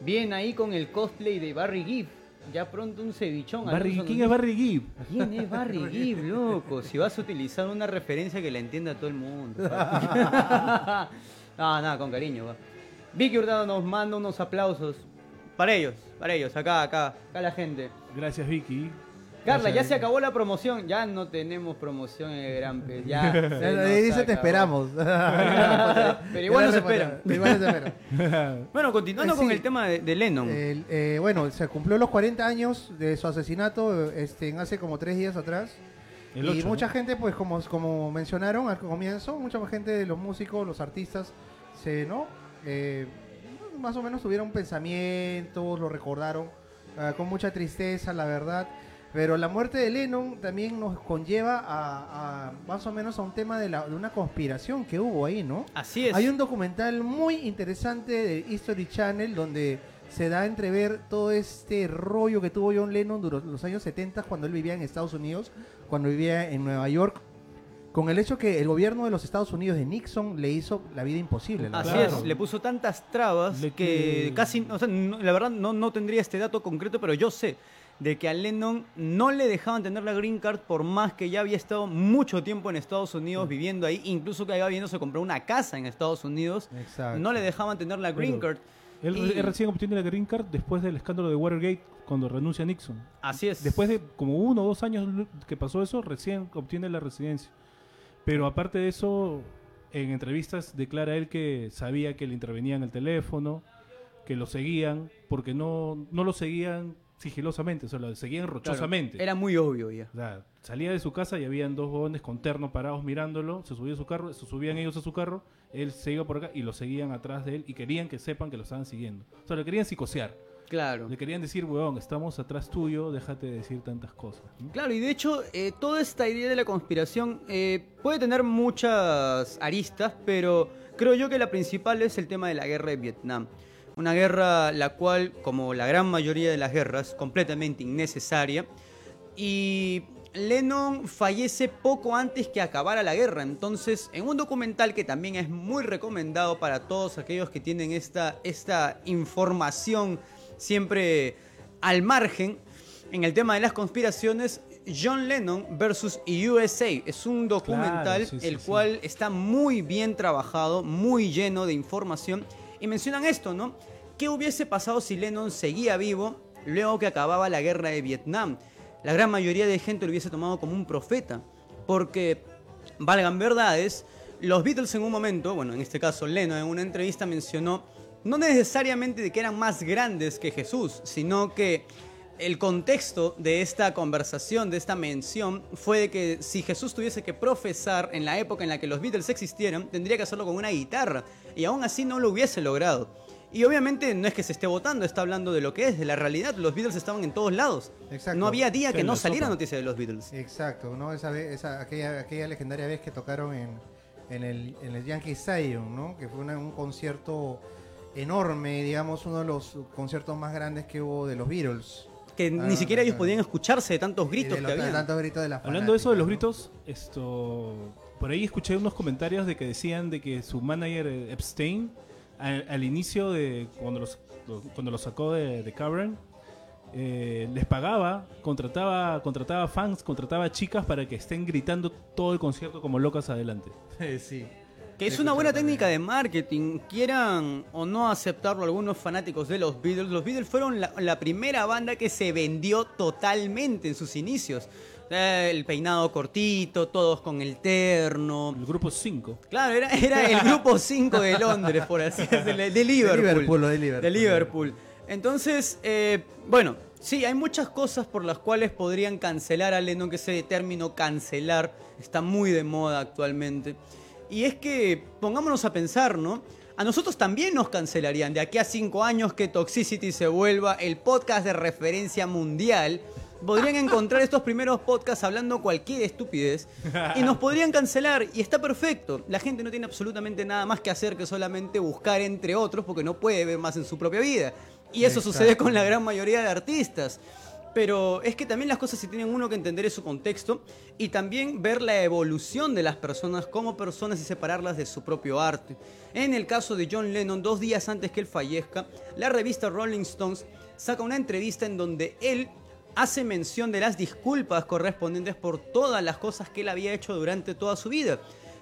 bien ahí con el cosplay de Barry Gibb. Ya pronto un cevichón. Barry, Alonso ¿Quién es Barry Gibb? ¿Quién es Barry [LAUGHS] Gibb, loco? Si vas a utilizar una referencia que la entienda todo el mundo. [LAUGHS] no, nada, con cariño. va. Vicky Hurtado nos manda unos aplausos. Para ellos, para ellos, acá, acá, acá la gente. Gracias, Vicky. Carla, ya se acabó la promoción. Ya no tenemos promoción en el Gran Pez. Ya. [LAUGHS] se nos Dice te esperamos. [LAUGHS] Pero igual nos esperan. Igual nos esperan. Bueno, continuando Eh, con el tema de, de Lennon. El, eh, bueno, se cumplió los 40 años de su asesinato este, en hace como tres días atrás. El y 8, mucha ¿no? gente, pues como, como mencionaron al comienzo, mucha gente de los músicos, los artistas, se, ¿no? Eh, más o menos tuvieron pensamientos, lo recordaron ah, con mucha tristeza, la verdad. Pero la muerte de Lennon también nos conlleva a, a más o menos a un tema de, la, de una conspiración que hubo ahí, ¿no? Así es. Hay un documental muy interesante de History Channel donde se da a entrever todo este rollo que tuvo John Lennon durante los años 70 cuando él vivía en Estados Unidos, cuando vivía en Nueva York, con el hecho que el gobierno de los Estados Unidos de Nixon le hizo la vida imposible. la Así verdad. es, le puso tantas trabas Le- que que- casi, o sea, no- la verdad no, no tendría este dato concreto, pero yo sé de que a Lennon no le dejaban tener la green card por más que ya había estado mucho tiempo en Estados Unidos viviendo ahí, incluso que había viendo se compró una casa en Estados Unidos, Exacto. no le dejaban tener la green Pero- card. Él, Y- él recién obtiene la Green Card después del escándalo de Watergate cuando renuncia Nixon. Así es. Después de como uno o dos años que pasó eso, recién obtiene la residencia. Pero aparte de eso, en entrevistas declara él que sabía que le intervenían el teléfono, que lo seguían, porque no, no lo seguían sigilosamente, o sea, lo seguían Claro, rochosamente. Era muy obvio ya. O sea, salía de su casa y habían dos jóvenes con terno parados mirándolo, se subía a su carro, se subían ellos a su carro, él se iba por acá y lo seguían atrás de él y querían que sepan que lo estaban siguiendo. O sea, le querían psicosear. Claro. Le querían decir, weón, estamos atrás tuyo, déjate de decir tantas cosas. ¿no? Claro, y de hecho, eh, toda esta idea de la conspiración eh, puede tener muchas aristas, pero creo yo que la principal es el tema de la guerra de Vietnam. Una guerra la cual, como la gran mayoría de las guerras, completamente innecesaria. Y Lennon fallece poco antes que acabara la guerra. Entonces, en un documental que también es muy recomendado para todos aquellos que tienen esta, esta información siempre al margen, en el tema de las conspiraciones, John Lennon versus USA. Es un documental sí, sí, el sí. cual está muy bien trabajado, muy lleno de información. Y mencionan esto, ¿no? ¿Qué hubiese pasado si Lennon seguía vivo luego que acababa la guerra de Vietnam? La gran mayoría de gente lo hubiese tomado como un profeta. Porque, valgan verdades, los Beatles en un momento, bueno, en este caso Lennon en una entrevista mencionó no necesariamente de que eran más grandes que Jesús, sino que el contexto de esta conversación, de esta mención, fue de que si Jesús tuviese que profesar en la época en la que los Beatles existieran, tendría que hacerlo con una guitarra, y aún así no lo hubiese logrado. Y obviamente no es que se esté votando, está hablando de lo que es, de la realidad. Los Beatles estaban en todos lados. Exacto. No había día que no saliera noticia de los Beatles. Exacto, ¿no? Esa, vez- esa aquella, aquella legendaria vez que tocaron en, en, el, en el Yankee Stadium, ¿no? Que fue una- un concierto enorme, digamos, uno de los conciertos más grandes que hubo de los Beatles. Que Ah, ni siquiera ellos ah. podían escucharse de tantos Y gritos de que los había. tantos gritos de la Hablando de eso de los gritos, esto por ahí escuché unos comentarios de que decían de que su manager eh, Epstein al, al inicio de cuando los cuando lo sacó de, de Cavern eh, les pagaba, contrataba contrataba fans, contrataba chicas para que estén gritando todo el concierto como locas adelante. [LAUGHS] sí. Que es una buena técnica de marketing, quieran o no aceptarlo algunos fanáticos de los Beatles. Los Beatles fueron la, la primera banda que se vendió totalmente en sus inicios. Eh, El peinado cortito, todos con el terno. El grupo 5. Claro, era, era el grupo 5 de Londres, por así [LAUGHS] decirlo, de Liverpool. Liverpool, lo de Liverpool. De Liverpool. Entonces, eh, bueno, sí, hay muchas cosas por las cuales podrían cancelar a Lennon, que ese término cancelar está muy de moda actualmente. Y es que, pongámonos a pensar, ¿no? A nosotros también nos cancelarían de aquí a cinco años que Toxicity se vuelva el podcast de referencia mundial. Podrían [LAUGHS] encontrar estos primeros podcasts hablando cualquier estupidez y nos podrían cancelar y está perfecto. La gente no tiene absolutamente nada más que hacer que solamente buscar entre otros porque no puede ver más en su propia vida. Y eso Exacto. sucede con la gran mayoría de artistas. Pero es que también las cosas se tienen uno que entender en su contexto y también ver la evolución de las personas como personas y separarlas de su propio arte. En el caso de John Lennon, dos días antes que él fallezca, la revista Rolling Stones saca una entrevista en donde él hace mención de las disculpas correspondientes por todas las cosas que él había hecho durante toda su vida.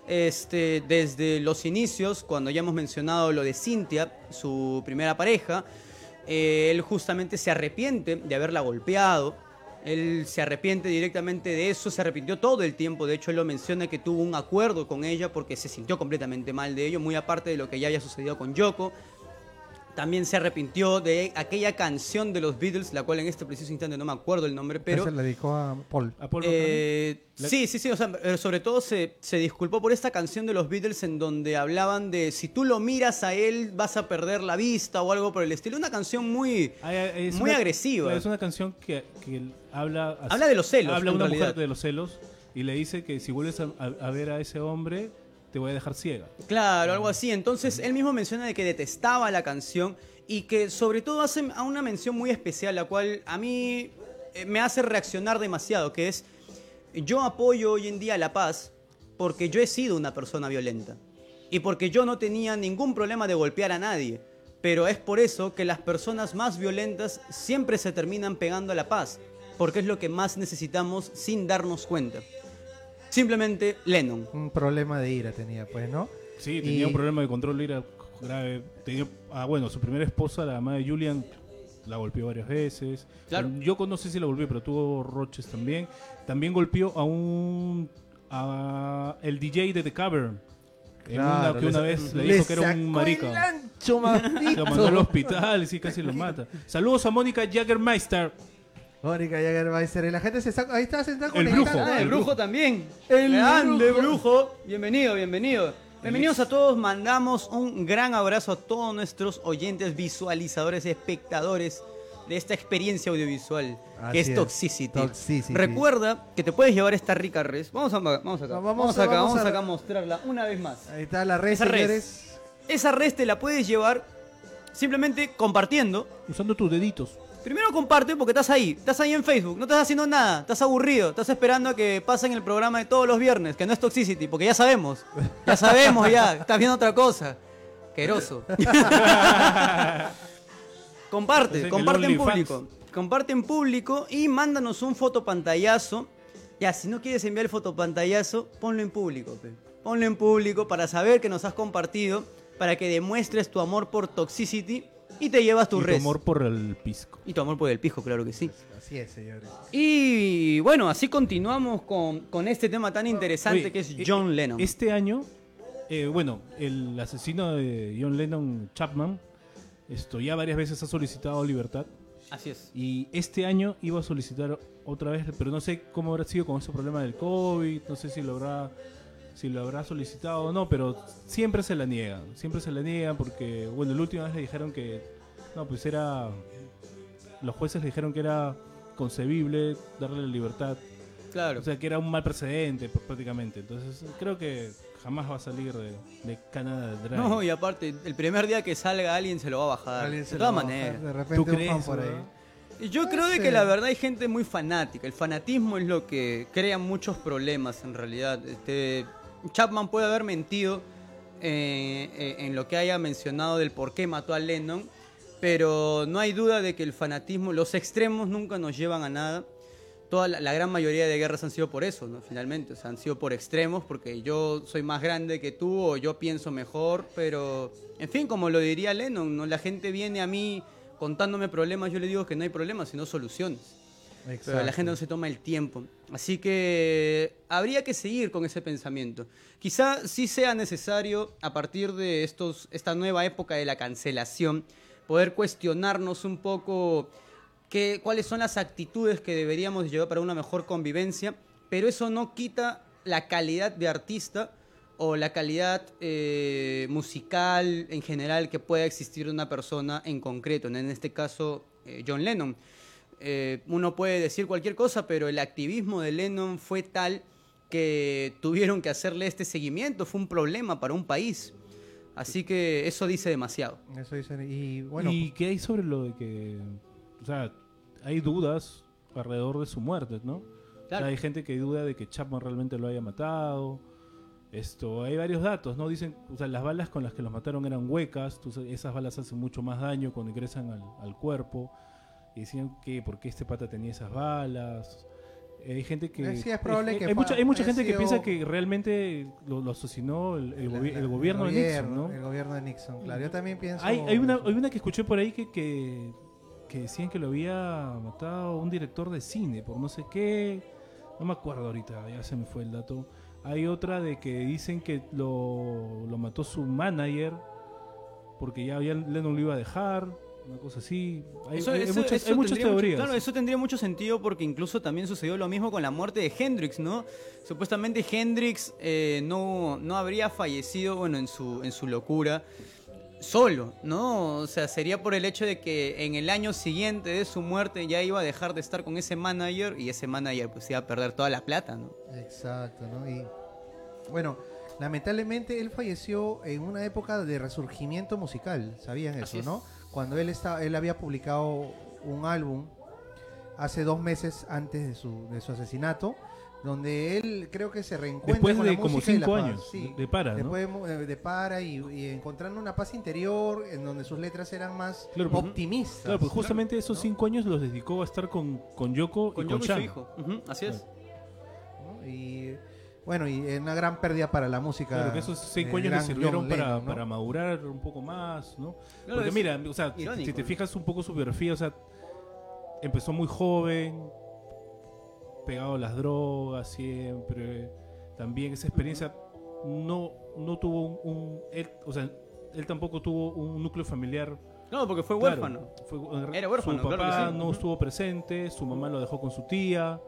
Este, desde los inicios, cuando ya hemos mencionado lo de Cynthia, su primera pareja, él justamente se arrepiente de haberla golpeado. Él se arrepiente directamente de eso, se arrepintió todo el tiempo. De hecho, él lo menciona que tuvo un acuerdo con ella porque se sintió completamente mal de ello, muy aparte de lo que ya había sucedido con Yoko. También se arrepintió de aquella canción de los Beatles, la cual en este preciso instante no me acuerdo el nombre, pero... Esa se la dedicó a Paul. ¿A Paul Eh, sí, sí, sí, o sea, pero sobre todo se, se disculpó por esta canción de los Beatles en donde hablaban de si tú lo miras a él vas a perder la vista o algo por el estilo. Una canción muy, es muy una- agresiva. Es una canción que, que habla... Habla de los celos, Habla una realidad. mujer de los celos y le dice que si vuelves a, a- a ver a ese hombre, te voy a dejar ciega. Claro, algo así. Entonces él mismo menciona de que detestaba la canción y que sobre todo hace a una mención muy especial, la cual a mí eh, me hace reaccionar demasiado, que es yo apoyo hoy en día la paz porque yo he sido una persona violenta y porque yo no tenía ningún problema de golpear a nadie. Pero es por eso que las personas más violentas siempre se terminan pegando a la paz, porque es lo que más necesitamos sin darnos cuenta. Simplemente Lennon. Un problema de ira tenía, pues, ¿no? Sí, Y- tenía un problema de control de ira grave. Tenía, ah, bueno, su primera esposa, la mamá de Julian, la golpeó varias veces. Claro. Yoko no sé si la golpeó, pero tuvo roches también. También golpeó a un a el DJ de The Cavern. En una, Claro, que una vez le le dijo que era un marica. ancho, maldito. Lo mandó al hospital y sí, casi lo mata. Saludos a Mónica Jaggermeister. Mónica Jagermeister. Y la gente se está. Ahí está, se está El brujo. Ah, el brujo brujo. también. El Grande brujo. brujo. Bienvenido, bienvenido. Bienvenidos a todos. Mandamos un gran abrazo a todos nuestros oyentes, visualizadores, espectadores de esta experiencia audiovisual Así que es es. Toxicity. Toxicity. Recuerda que te puedes llevar esta rica res. Vamos, a, vamos acá. No, Vamos, vamos a- acá, vamos vamos a- acá a mostrarla una vez más. Ahí está la red, Esa red. señores. Esa res te la puedes llevar simplemente compartiendo. Usando tus deditos. Primero comparte porque estás ahí, estás ahí en Facebook, no estás haciendo nada, estás aburrido, estás esperando a que pasen el programa de todos los viernes, que no es Toxicity, porque ya sabemos, ya sabemos ya, estás viendo otra cosa. Queroso. [LAUGHS] comparte, comparte en público, comparte en público y mándanos un fotopantallazo. Ya, si no quieres enviar el fotopantallazo, ponlo en público, pe. ponlo en público para saber que nos has compartido, para que demuestres tu amor por Toxicity y te llevas tu y tu amor por el pisco. Y tu amor por el pijo, claro que sí. Así es, señores. Y bueno, así continuamos con, con este tema tan interesante Oye, que es eh, John Lennon. Este año, eh, bueno, el asesino de John Lennon, Chapman, esto ya varias veces ha solicitado libertad. Así es. Y este año iba a solicitar otra vez, pero no sé cómo habrá sido con ese problema del COVID, no sé si lo habrá si lo habrá solicitado o no, pero siempre se la niegan, siempre se la niegan porque, bueno, la última vez le dijeron que, no, pues era, los jueces le dijeron que era concebible darle la libertad, Claro. o sea, que era un mal precedente pues, prácticamente, entonces creo que jamás va a salir de, de Canadá Dry. no, y aparte, el primer día que salga alguien se lo va a bajar. Alguien de todas maneras. De ¿Tú repente un fan crees, por ahí. Yo creo de que la verdad hay gente muy fanática. El fanatismo es lo que crea muchos problemas en realidad. Este, Chapman puede haber mentido eh, eh, en lo que haya mencionado del por qué mató a Lennon, pero no hay duda de que el fanatismo, los extremos nunca nos llevan a nada. Toda la, gran mayoría de guerras han sido por eso, ¿no? Finalmente, o han sido por extremos, porque yo soy más grande que tú o yo pienso mejor, pero, en fin, como lo diría Lennon, ¿no? La gente viene a mí contándome problemas, yo le digo que no hay problemas, sino soluciones. Pero la Exacto. gente no se toma el tiempo. Así que habría que seguir con ese pensamiento. Quizá sí sea necesario, a partir de estos, esta nueva época de la cancelación, poder cuestionarnos un poco qué, cuáles son las actitudes que deberíamos llevar para una mejor convivencia, pero eso no quita la calidad de artista o la calidad eh, musical en general que pueda existir una persona en concreto, en este caso eh, John Lennon. Eh, uno puede decir cualquier cosa, pero el activismo de Lennon fue tal que tuvieron que hacerle este seguimiento, fue un problema para un país. Así que eso dice demasiado. Eso. Y bueno, ¿Y qué hay sobre lo de que, o sea, hay dudas alrededor de su muerte, ¿no? O sea, hay gente que duda de que Chapman realmente lo haya matado. Esto, hay varios datos, ¿no? Dicen, o sea, las balas con las que los mataron eran huecas, esas balas hacen mucho más daño cuando ingresan al, al cuerpo. Y decían que por qué este pata tenía esas balas. Eh, Hay gente que... Eh, sí, es probable hay, que hay mucha, hay mucha gente que piensa que realmente lo, lo asesinó el, el la- gobi- la- el gobierno de Nixon, ¿no? El gobierno de Nixon, claro. Yo también pienso. Hay, hay, una, hay una que escuché por ahí que, que, que decían que lo había matado un director de cine por no sé qué. No me acuerdo ahorita, ya se me fue el dato. Hay otra de que dicen que lo, lo mató su manager porque ya, ya Lennon lo iba a dejar, una cosa así. Hay, Eso- hay- hay eso- muchas, eso hay muchas tendría mucho- teorías. claro, eso tendría mucho sentido porque incluso también sucedió lo mismo con la muerte de Hendrix, ¿no? Supuestamente Hendrix eh, no, no habría fallecido, bueno, en su, en su locura solo, ¿no? O sea, sería por el hecho de que en el año siguiente de su muerte ya iba a dejar de estar con ese manager y ese manager pues iba a perder toda la plata, ¿no? Exacto, ¿no? Y bueno, lamentablemente él falleció en una época de resurgimiento musical, ¿sabían Así eso, es. Cuando él está, él había publicado un álbum hace dos meses antes de su, de su asesinato, donde él creo que se reencuentra Después con de la como música y la cinco paz, años sí. de para, ¿no? Después de mu- de, de para y, y encontrando una paz interior en donde sus letras eran más Claro, pues, optimistas. Claro, pues justamente esos ¿no? cinco años los dedicó a estar con, con Yoko Con y Yoko con y su hijo. Ujú, así es. ¿no? Y Bueno, y eh, una gran pérdida para la música. Claro, que esos cinco años le sirvieron para, Lennon, ¿no? para madurar un poco más, ¿no? Claro, Porque es mira, o sea, si- irónico, si te fijas un poco su biografía, o sea, empezó muy joven, pegado a las drogas siempre. También esa experiencia no, no tuvo un, un- él, o sea, él tampoco tuvo un núcleo familiar. No, porque fue claro. huérfano. Fue- Era huérfano, Su claro papá que sí. no estuvo presente, su mamá lo dejó con su tía.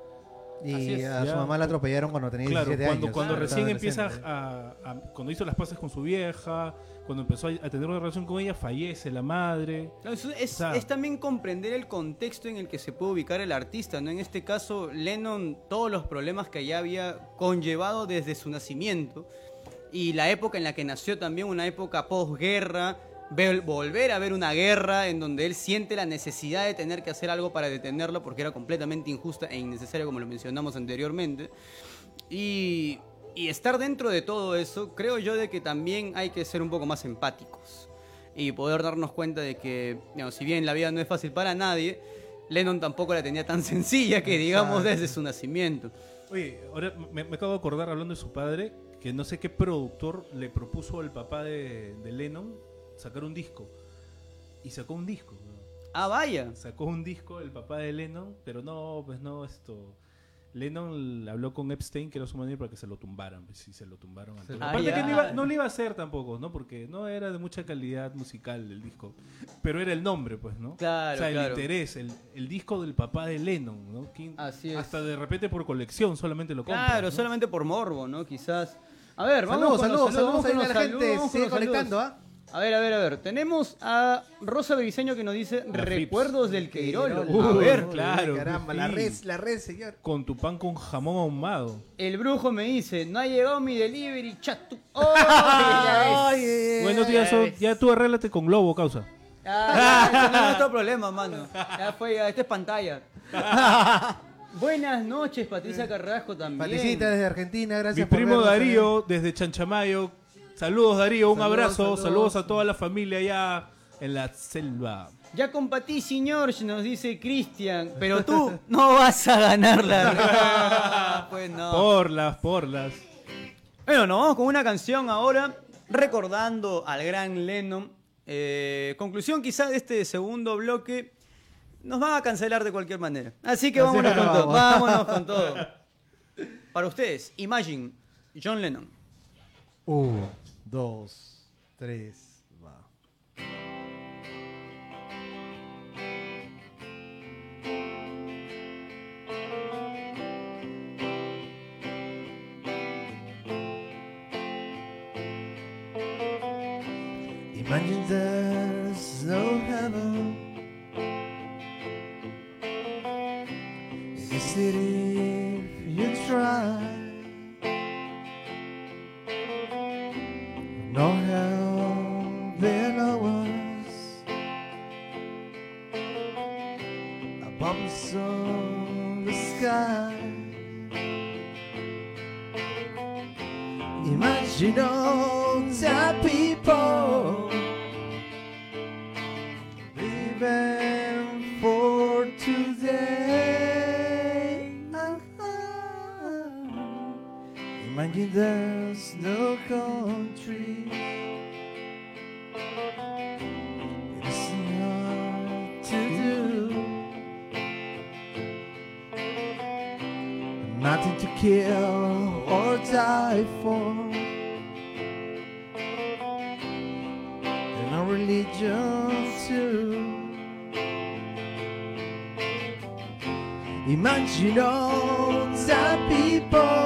Y es. a su mamá la atropellaron cuando tenía Claro, 17 cuando, años. cuando recién empieza a, a- Cuando hizo las paces con su vieja, cuando empezó a, a tener una relación con ella, fallece la madre. No, Es, es- O sea- es también comprender el contexto en el que se puede ubicar el artista, ¿no? En este caso, Lennon, todos los problemas que ya había conllevado desde su nacimiento y la época en la que nació también, una época posguerra, volver a ver una guerra en donde él siente la necesidad de tener que hacer algo para detenerlo porque era completamente injusta e innecesaria, como lo mencionamos anteriormente. Y, y estar dentro de todo eso, creo yo de que también hay que ser un poco más empáticos y poder darnos cuenta de que, digamos, si bien la vida no es fácil para nadie, Lennon tampoco la tenía tan [LAUGHS] sencilla que digamos Exacto. desde su nacimiento. Oye, ahora me, me acabo de acordar hablando de su padre, que no sé qué productor le propuso al papá de, de Lennon sacar un disco. Y sacó un disco. ¿no? Ah, vaya. Sacó un disco el papá de Lennon, pero no, pues no, esto... Lennon le habló con Epstein, que era su manager, para que se lo tumbaran. Pues sí, se lo tumbaron. Ah, Aparte que no, iba- no le iba a hacer tampoco, ¿no? Porque no era de mucha calidad musical el disco. Pero era el nombre, pues, ¿no? Claro, O sea, claro. el interés, el, el disco del papá de Lennon, ¿no? ¿Quién- Así es. Hasta de repente por colección solamente lo compras. Claro, ¿no? solamente por morbo, ¿no? Quizás. A ver, vamos Saludos, con los saludos, los la gente sigue conectando, ¿ah? A ver, a ver, a ver. Tenemos a Rosa Briseño que nos dice La recuerdos del Queirolo. Queirolo. a ver, claro, Caramba, la red, la red, señor. Con tu pan con jamón ahumado. el brujo me dice, no ha llegado mi delivery, chat. tú- ¡Oh! ya ves. Oye, Buenos ya tú arréglate con Globo, causa. Ah, ya, [LAUGHS] eso no es nuestro problema, mano. Ya fue, ya, esto es pantalla. [LAUGHS] Buenas noches, Patricia Carrasco también. Patricita desde Argentina, Mi gracias por primo vernos, Darío, desde Chanchamayo. Saludos, Darío, un Saludos, abrazo. Saludos. saludos. a toda la familia allá en la selva. Ya compatí, señor, nos dice Cristian. Pero tú [LAUGHS] no vas a ganar la [LAUGHS] Ah, Pues no. Porlas, porlas. Bueno, nos vamos con una canción ahora, recordando al gran Lennon. Eh, conclusión quizá de este segundo bloque, nos van a cancelar de cualquier manera. Así que Así vámonos con todo, vamos. vámonos con todo. [LAUGHS] Para ustedes, Imagine, John Lennon. Uno, dos, tres, no religion too. Imagine all the people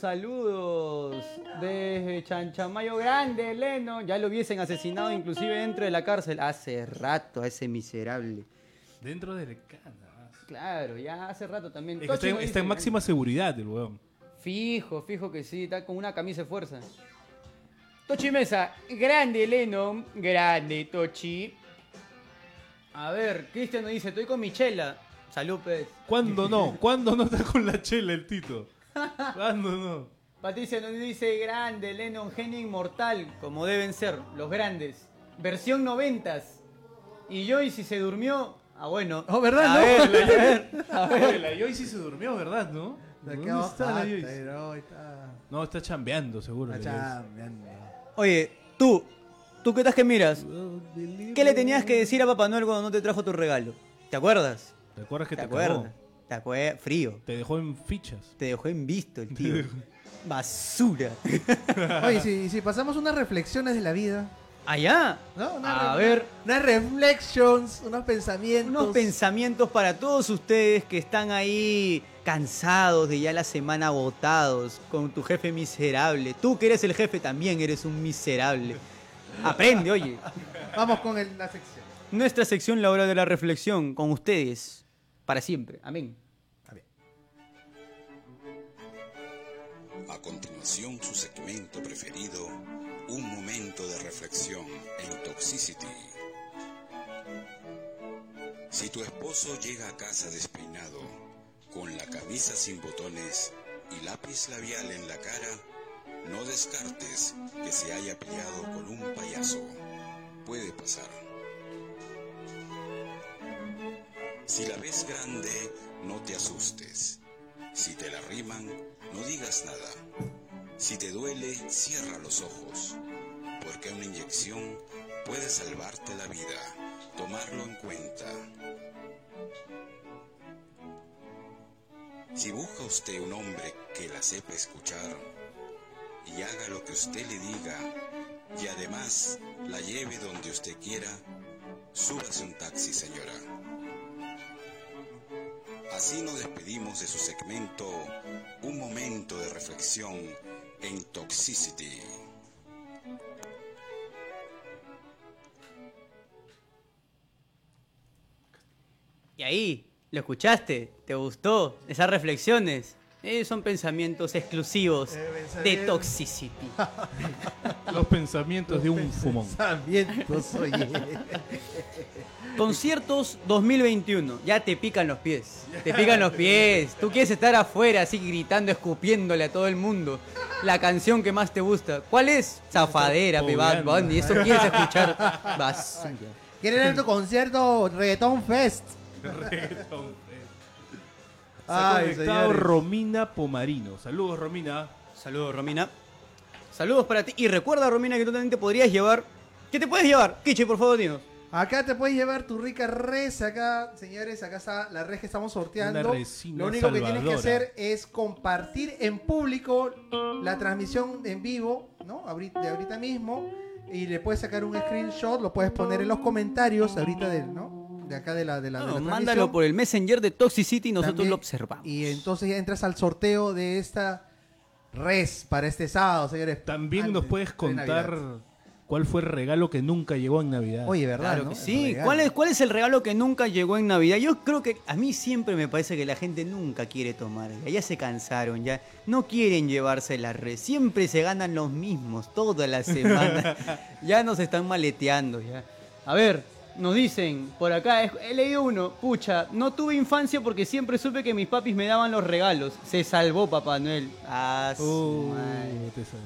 saludos desde Chanchamayo Grande, Leno. Ya lo hubiesen asesinado inclusive dentro de la cárcel. Hace rato a ese miserable. Dentro del cana. Claro, ya hace rato también. Es que está, en- está máxima seguridad el weón. Fijo, fijo que sí, está con una camisa de fuerza. Tochi Mesa, grande Leno, grande Tochi. A ver, Cristian nos dice, estoy con Michela. Salud, pues. ¿Cuándo no? ¿Cuándo no está con la chela el Tito? ¿Cuándo no? Patricia nos dice, grande Lennon, genio inmortal, como deben ser, los grandes. Versión noventas. Y Joy si se durmió, ah bueno. Oh, ¿verdad, A no? ver, a ver, [LAUGHS] a ver. La Joy sí se durmió, ¿verdad, no? ¿Dónde está la Joyce? Pero está, No, está chambeando, seguro. está la Joyce. chambeando. Oye, tú, tú qué estás que miras. ¿Qué le tenías que decir a Papá Noel cuando no te trajo tu regalo? ¿Te acuerdas? ¿Te acuerdas que ¿Te te, acuerdas? Cagó? ¿Te acuerdas? Frío. Te dejó en fichas. Te dejó en visto el [LAUGHS] tío. Basura. [LAUGHS] Oye, si, si pasamos unas reflexiones de la vida, Allá. ¿no? Una A ver, Unas reflections, unos pensamientos. unos pensamientos para todos ustedes que están ahí cansados de ya la semana agotados con tu jefe miserable. Tú que eres el jefe también eres un miserable. Aprende, oye. Vamos con el- la sección. Nuestra sección La Hora de la Reflexión con ustedes para siempre. Amén. A continuación, su segmento preferido, un momento de reflexión en Toxicity. Si tu esposo llega a casa despeinado, con la camisa sin botones y lápiz labial en la cara, no descartes que se haya peleado con un payaso. Puede pasar. Si la ves grande, no te asustes. Si te la riman, no digas nada. Si te duele, cierra los ojos, porque una inyección puede salvarte la vida. Tomarlo en cuenta. Si busca usted un hombre que la sepa escuchar y haga lo que usted le diga y además la lleve donde usted quiera, súbase un taxi, señora. Así nos despedimos de su segmento Un momento de reflexión en Toxicity. Y ahí, ¿lo escuchaste? ¿Te gustó? Esas reflexiones. Eh, son pensamientos exclusivos Eh, de. Toxicity. [LAUGHS] Los pensamientos de un fumón. Pensamientos, oye. Conciertos 2021. Ya te pican los pies. Te pican los pies. Tú quieres estar afuera así gritando, escupiéndole a todo el mundo. La canción que más te gusta. ¿Cuál es? Zafadera, pe Bad. Bunny. Eso quieres escuchar. Basura. ¿Quieren ir a tu concierto Reggaeton Fest? Está Ay, conectado señores. Romina Pomarino. Saludos, Romina. Saludos, Romina. Saludos para ti. Y recuerda, Romina, que tú también te podrías llevar. ¿Qué te puedes llevar? Kichi, por favor, dinos. Acá te puedes llevar tu rica res. Acá, señores, acá está la res que estamos sorteando. Lo único que tienes que hacer es compartir en público la transmisión en vivo, ¿no? De ahorita mismo. Y le puedes sacar un screenshot, lo puedes poner en los comentarios ahorita del, ¿no? De acá de la, de la, de la mándalo por el Messenger de Toxicity y nosotros También- lo observamos. Y entonces ya entras al sorteo de esta res para este sábado, señores. También Antes nos puedes contar ¿Cuál fue el regalo que nunca llegó en Navidad? Oye, ¿verdad? Claro no? que El sí. ¿Cuál es, ¿Cuál es el regalo que nunca llegó en Navidad? Yo creo que a mí siempre me parece que la gente nunca quiere tomar. Ya, Ya se cansaron, ya no quieren llevarse la red. Siempre se ganan los mismos, toda la semana. [LAUGHS] ya nos están maleteando, ya. A ver, nos dicen por acá, he leído uno, pucha, no tuve infancia porque siempre supe que mis papis me daban los regalos. Se salvó Papá Noel. Ah, Uh, te sabe.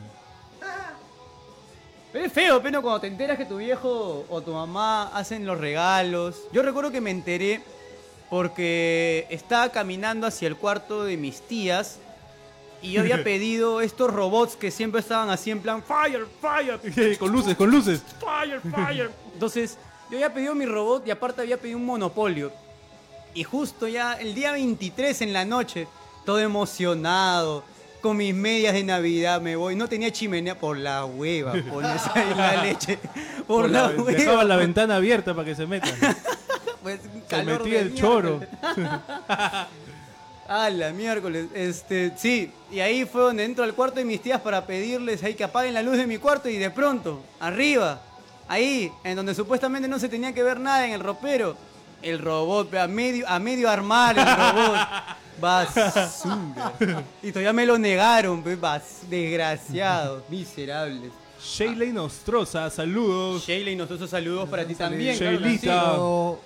Pero es feo, pero cuando te enteras que tu viejo o tu mamá hacen los regalos. Yo recuerdo que me enteré porque estaba caminando hacia el cuarto de mis tías y yo había [LAUGHS] pedido estos robots que siempre estaban así en plan fire, fire, [LAUGHS] con luces, con luces. fire, fire. [LAUGHS] Entonces, yo había pedido mi robot y aparte había pedido un monopolio. Y justo ya el día 23 en la noche, todo emocionado, con mis medias de Navidad me voy. No tenía chimenea por la hueva, ahí la [LAUGHS] leche. Por, Por la, la- hueva. Dejaba la ventana abierta para que se metan. [LAUGHS] Pues, Se metía el choro. miércoles. [LAUGHS] Ah, la miércoles. Este, sí, y ahí fue donde entro al cuarto de mis tías para pedirles ahí que apaguen la luz de mi cuarto y de pronto, arriba, ahí, en donde supuestamente no se tenía que ver nada en el ropero, el robot, a medio, a medio armar el robot. [LAUGHS] Basura. Y todavía me lo negaron, bas- desgraciados, miserables. Shayley Nostroza, saludos. Sheila y nosotros saludos para ti también. claro. Sheilita. Pero,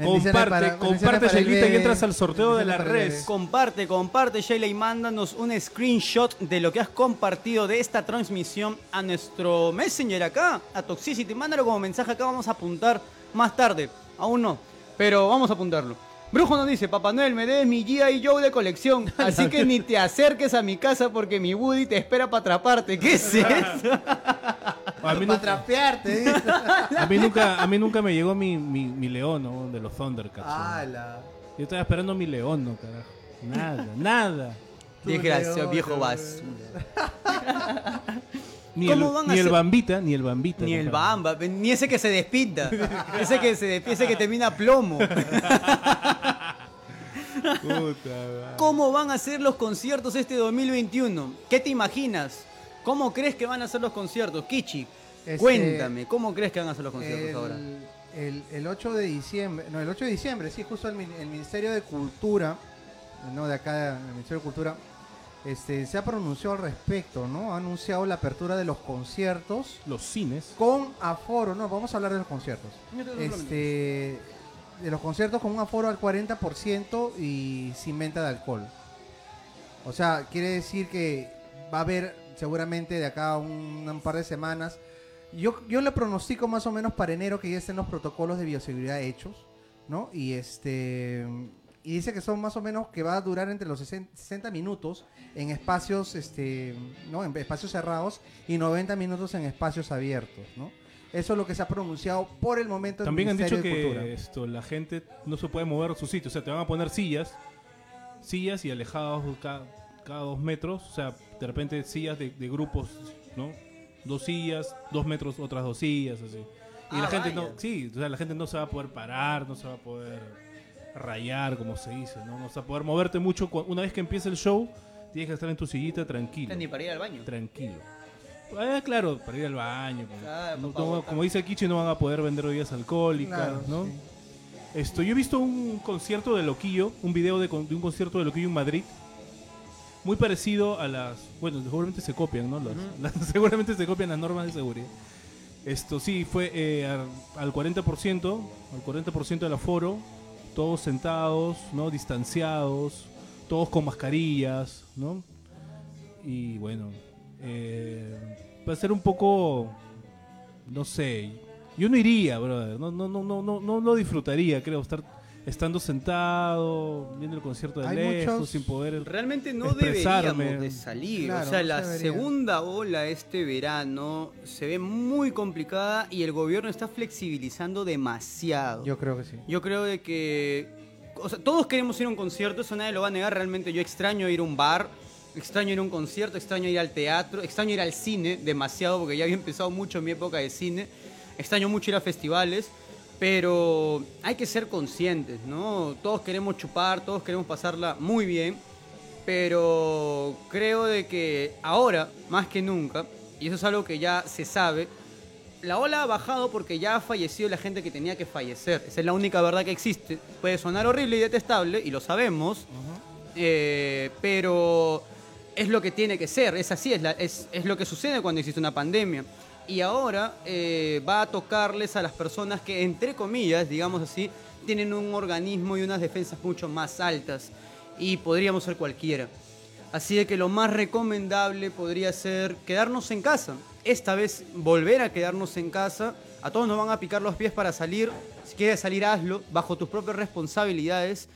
bendiciones Comparte, para- comparte, Shailita, y entras al sorteo de la red. Comparte, comparte, Sheila, y mándanos un screenshot de lo que has compartido de esta transmisión a nuestro Messenger acá, a Toxicity. Mándalo como mensaje acá, vamos a apuntar más tarde. Aún no, pero vamos a apuntarlo. Brujo nos dice, Papá Noel, me debes mi G.I. Joe de colección, [LAUGHS] así que ni te acerques a mi casa porque mi Woody te espera para atraparte. ¿Qué es eso? [LAUGHS] A mí, Para nunca, trapearte, [LAUGHS] a mí nunca, a mí nunca me llegó mi, mi, mi león, ¿no? De los Thundercats. ¿no? Ala. Yo estaba esperando mi león, ¿no, carajo? Nada, nada. Desgraciado, viejo basura. Ni, el, ¿Cómo van a ni el ser- bambita, ni el bambita. Ni el bamba, ni ese que se despinta. [LAUGHS] ese que se despinta, ese que termina a plomo. [LAUGHS] Puta. ¿Cómo van a ser los conciertos este 2021? ¿Qué te imaginas? ¿Cómo crees que van a ser los conciertos? Kichi, Este, cuéntame, ¿cómo crees que van a ser los conciertos ahora? El, el 8 de diciembre, no, el 8 de diciembre, sí, justo el, el Ministerio de Cultura, no de acá, el Ministerio de Cultura, este, se ha pronunciado al respecto, ¿no? Ha anunciado la apertura de los conciertos Los cines. con aforo, no, vamos a hablar de los conciertos. Este, de los conciertos con un aforo al 40% y sin venta de alcohol. O sea, quiere decir que va a haber seguramente de acá a un, un par de semanas. Yo, yo le pronostico más o menos para enero que ya estén los protocolos de bioseguridad hechos, ¿no? Y este y dice que son más o menos que va a durar entre los 60 60 minutos en espacios este, ¿no? En espacios cerrados y 90 minutos en espacios abiertos, ¿no? Eso es lo que se ha pronunciado por el momento. el También han dicho que Cultura. esto, la gente no se puede mover a su sitio. O sea, te van a poner sillas, sillas y alejados cada, cada dos metros. O sea, de repente sillas de, de grupos, ¿no? Dos sillas, dos metros, otras dos sillas, así. Y Ah, la gente vaya. no, sí, o sea, la gente no se va a poder parar, no se va a poder rayar, como se dice, ¿no? No se va a poder moverte mucho. Cu- Una vez que empiece el show, tienes que estar en tu sillita tranquilo. Ni para ir al baño. Tranquilo. Eh, claro, para ir al baño. Claro, No- para no- botar. como dice el Kichi, no van a poder vender bebidas alcohólicas, Claro, ¿no? sí. Esto, yo he visto un concierto de Loquillo, un video de, con- de un concierto de Loquillo en Madrid, muy parecido a las, bueno, seguramente se copian, ¿no? Las- las- [LAUGHS] seguramente se copian las normas de seguridad. Esto sí, fue eh, al, al 40%, al 40% del aforo, todos sentados, ¿no? Distanciados, todos con mascarillas, ¿no? Y bueno, eh, va ser un poco, no sé, yo no iría, brother, no, no, no, no, no, no lo disfrutaría, creo, estar estando sentado, viendo el concierto de Hay lejos, muchos- sin poder... Realmente no expresarme. deberíamos de salir. Claro, o sea, no la se debería. segunda ola este verano se ve muy complicada y el gobierno está flexibilizando demasiado. Yo creo que sí. Yo creo de que. O sea, todos queremos ir a un concierto, eso nadie lo va a negar. Realmente yo extraño ir a un bar, extraño ir a un concierto, extraño ir al teatro, extraño ir al cine demasiado porque ya había empezado mucho mi época de cine. Extraño mucho ir a festivales, pero hay que ser conscientes, ¿no? Todos queremos chupar, todos queremos pasarla muy bien, pero creo de que ahora, más que nunca, y eso es algo que ya se sabe, la ola ha bajado porque ya ha fallecido la gente que tenía que fallecer. Esa es la única verdad que existe. Puede sonar horrible y detestable, y lo sabemos, eh, pero es lo que tiene que ser, es así, es, la- es, es lo que sucede cuando existe una pandemia. Y ahora eh, va a tocarles a las personas que, entre comillas, digamos así, tienen un organismo y unas defensas mucho más altas. Y podríamos ser cualquiera. Así de que lo más recomendable podría ser quedarnos en casa. Esta vez volver a quedarnos en casa. A todos nos van a picar los pies para salir. Si quieres salir, hazlo bajo tus propias responsabilidades.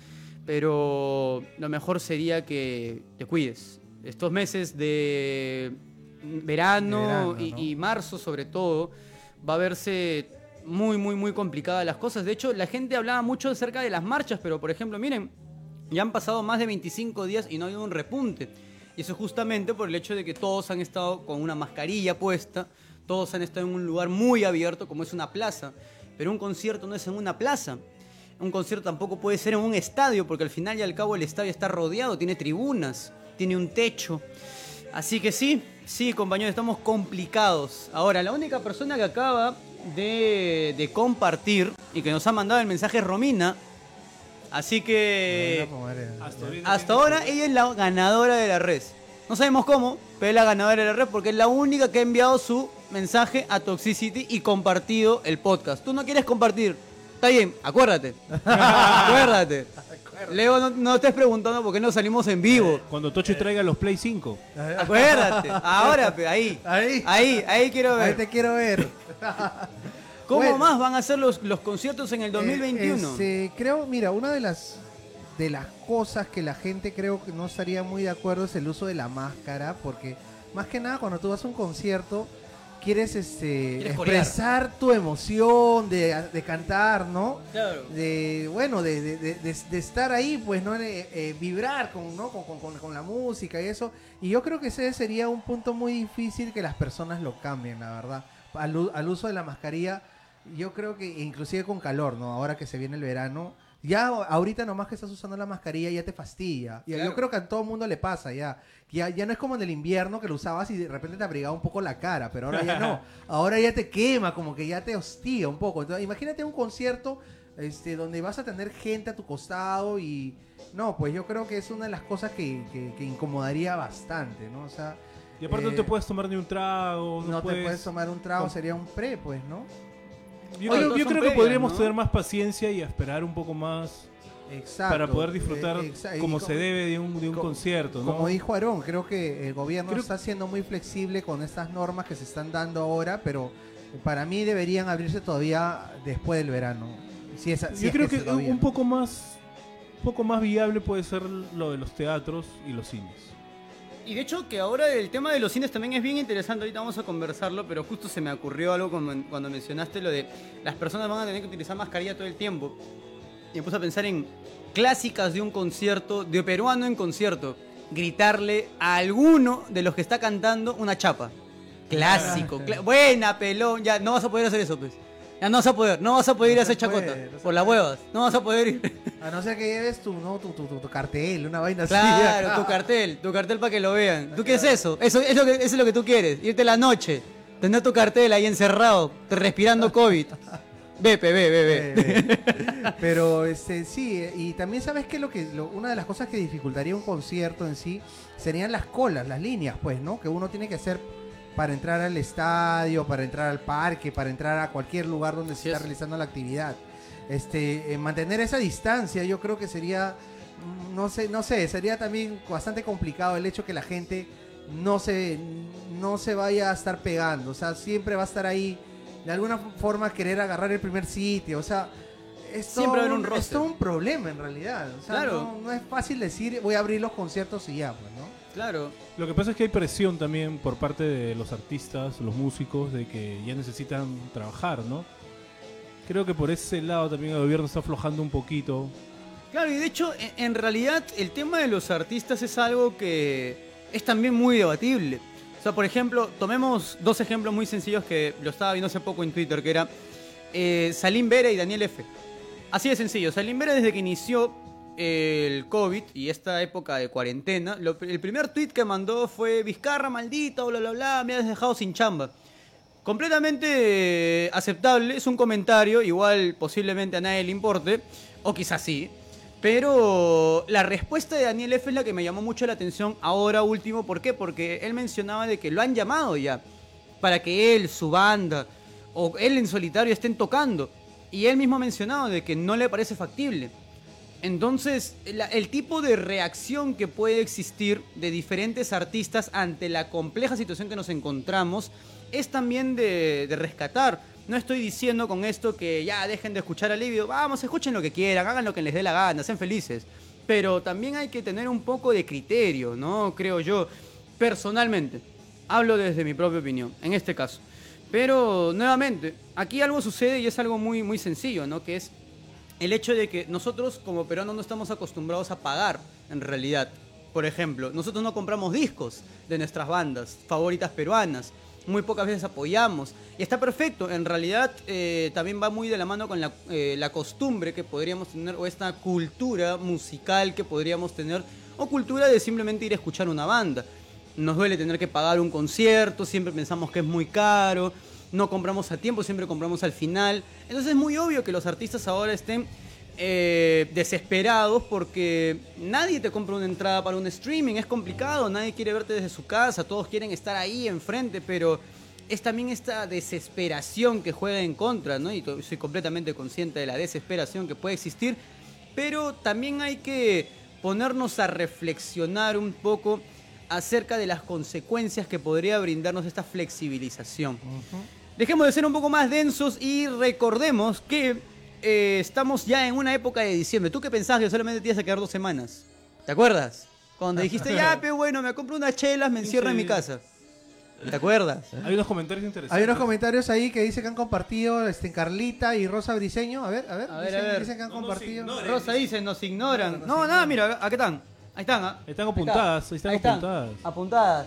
Pero lo mejor sería que te cuides. Estos meses de verano, y, ¿no? y marzo sobre todo, va a verse muy, muy, muy complicadas las cosas. De hecho, la gente hablaba mucho acerca de las marchas, pero por ejemplo, miren, ya han pasado más de 25 días y no ha habido un repunte. Y eso justamente por el hecho de que todos han estado con una mascarilla puesta, todos han estado en un lugar muy abierto como es una plaza. Pero un concierto no es en una plaza. Un concierto tampoco puede ser en un estadio, porque al final y al cabo el estadio está rodeado, tiene tribunas, tiene un techo. Así que sí, sí, compañeros, estamos complicados. Ahora, la única persona que acaba de, de compartir y que nos ha mandado el mensaje es Romina. Así que... Hasta ahora ella es la ganadora de la red. No sabemos cómo, pero es la ganadora de la red porque es la única que ha enviado su mensaje a Toxicity y compartido el podcast. Tú no quieres compartir. Está bien, [LAUGHS] acuérdate. acuérdate. Leo, no, no estés preguntando por qué no salimos en vivo. Cuando Tocho traiga los Play 5. Acuérdate. [LAUGHS] Ahora, pe, ahí. Ahí. Ahí, ahí quiero Ahí ver. te quiero ver. [LAUGHS] ¿Cómo Bueno. más van a ser los, los conciertos en el 2021? Eh, creo, mira, una de las de las cosas que la gente creo que no estaría muy de acuerdo es el uso de la máscara, porque más que nada cuando tú vas a un concierto quieres este Quieres expresar tu emoción de, de cantar, ¿no? Claro. de bueno de, estar ahí pues no Eh, eh, vibrar con, ¿no? Con, con- con- con la música y eso y yo creo que ese sería un punto muy difícil que las personas lo cambien la verdad al, al uso de la mascarilla yo creo que inclusive con calor no ahora que se viene el verano ya ahorita nomás que estás usando la mascarilla ya te fastidia y Claro. yo creo que a todo el mundo le pasa ya ya, ya no es como en el invierno que lo usabas y de repente te abrigaba un poco la cara, pero ahora ya no. [LAUGHS] Ahora ya te quema, como que ya te hostiga un poco. Entonces, imagínate un concierto este, donde vas a tener gente a tu costado y... No, pues yo creo que es una de las cosas que, que- que incomodaría bastante, ¿no? O sea... Y aparte eh, no te puedes tomar ni un trago. No, No, te puedes... puedes tomar un trago, sería un pre, pues, ¿no? Yo, Oye, creo, yo que podríamos ¿no? tener más paciencia y esperar un poco más Exacto. para poder disfrutar Eh, y como co- se debe de un, de un co- concierto, ¿no? Como dijo Aarón, creo que el gobierno Creo- está siendo muy flexible con estas normas que se están dando ahora, pero para mí deberían abrirse todavía después del verano. Si es, si Yo es creo que, todavía, un poco más un poco más viable puede ser lo de los teatros y los cines. Y de hecho que ahora el tema de los cines también es bien interesante, ahorita vamos a conversarlo, pero justo se me ocurrió algo cuando, mencionaste lo de las personas van a tener que utilizar mascarilla todo el tiempo. Y me puse a pensar en clásicas de un concierto, de peruano en concierto, gritarle a alguno de los que está cantando una chapa. Clásico, cla- buena pelón, ya no vas a poder hacer eso pues. Ya no vas a poder, no vas a poder ir a hacer puede, chacota no por las huevas, no vas a poder ir. A no ser que lleves tu, ¿no? tu, tu, tu- tu cartel, una vaina así. Claro, tu cartel, tu cartel para que lo vean. ¿Tú qué es eso? Eso, es lo que, eso es lo que tú quieres, irte la noche, tener tu cartel ahí encerrado, respirando COVID. [LAUGHS] Ve, ve, ve, ve. Pero este sí, eh, y también sabes que lo que lo- una de las cosas que dificultaría un concierto en sí serían las colas, las líneas, pues, ¿no? Que uno tiene que hacer para entrar al estadio, para entrar al parque, para entrar a cualquier lugar donde Así se está es. realizando la actividad. Este, eh, mantener esa distancia, yo creo que sería mm, no sé, no sé, sería también bastante complicado el hecho que la gente no se no se vaya a estar pegando, o sea, siempre va a estar ahí de alguna forma querer agarrar el primer sitio, o sea, es Siempre todo un es todo un problema en realidad, o sea, Claro. no, no es fácil decir voy a abrir los conciertos y ya, pues, ¿no? Claro. Lo que pasa es que hay presión también por parte de los artistas, los músicos, de que ya necesitan trabajar, ¿no? Creo que por ese lado también el gobierno está aflojando un poquito. Claro, y de hecho, en, en realidad, el tema de los artistas es algo que es también muy debatible. O sea, por ejemplo, tomemos dos ejemplos muy sencillos que lo estaba viendo hace poco en Twitter, que era eh, Salim Vera y Daniel F. Así de sencillo. Salim Vera, desde que inició el COVID y esta época de cuarentena, el primer tweet que mandó fue Vizcarra, maldito, bla, bla, bla, me has dejado sin chamba. Completamente eh, aceptable, es un comentario, igual posiblemente a nadie le importe, o quizás sí. Pero la respuesta de Daniel F es la que me llamó mucho la atención ahora último. ¿Por qué? Porque él mencionaba de que lo han llamado ya para que él, su banda o él en solitario estén tocando. Y él mismo ha mencionado de que no le parece factible. Entonces, el tipo de reacción que puede existir de diferentes artistas ante la compleja situación que nos encontramos es también de, de rescatar. No estoy diciendo con esto que ya dejen de escuchar a Livio. Vamos, escuchen lo que quieran, hagan lo que les dé la gana, sean felices. Pero también hay que tener un poco de criterio, ¿no? Creo yo, personalmente. Hablo desde mi propia opinión, en este caso. Pero, nuevamente, aquí algo sucede y es algo muy, muy sencillo, ¿no? Que es el hecho de que nosotros como peruanos no estamos acostumbrados a pagar, en realidad. Por ejemplo, nosotros no compramos discos de nuestras bandas favoritas peruanas. Muy pocas veces apoyamos. Y está perfecto. En realidad eh, también va muy de la mano con eh, la costumbre que podríamos tener o esta cultura musical que podríamos tener o cultura de simplemente ir a escuchar una banda. Nos duele tener que pagar un concierto, siempre pensamos que es muy caro, no compramos a tiempo, siempre compramos al final. Entonces es muy obvio que los artistas ahora estén eh, desesperados porque nadie te compra una entrada para un streaming, es complicado, nadie quiere verte desde su casa, todos quieren estar ahí enfrente, pero es también esta desesperación que juega en contra, ¿no? Y soy completamente consciente de la desesperación que puede existir, pero también hay que ponernos a reflexionar un poco acerca de las consecuencias que podría brindarnos esta flexibilización. Dejemos de ser un poco más densos y recordemos que eh, estamos ya en una época de diciembre. ¿Tú qué pensabas que solamente te ibas a quedar dos semanas? ¿Te acuerdas? Cuando [LAUGHS] dijiste, ya, pe bueno, me compro unas chelas, me encierro en mi casa. ¿Te acuerdas? Hay unos comentarios interesantes. Hay unos comentarios ahí que dice que han compartido este, Carlita y Rosa Briseño. A ver, a ver. A ver, dicen, a ver. dicen que han No compartido. Rosa dice, nos ignoran. No, nada, mira, acá están. Ahí están, ¿ah? Están apuntadas, ahí están apuntadas. Apuntadas.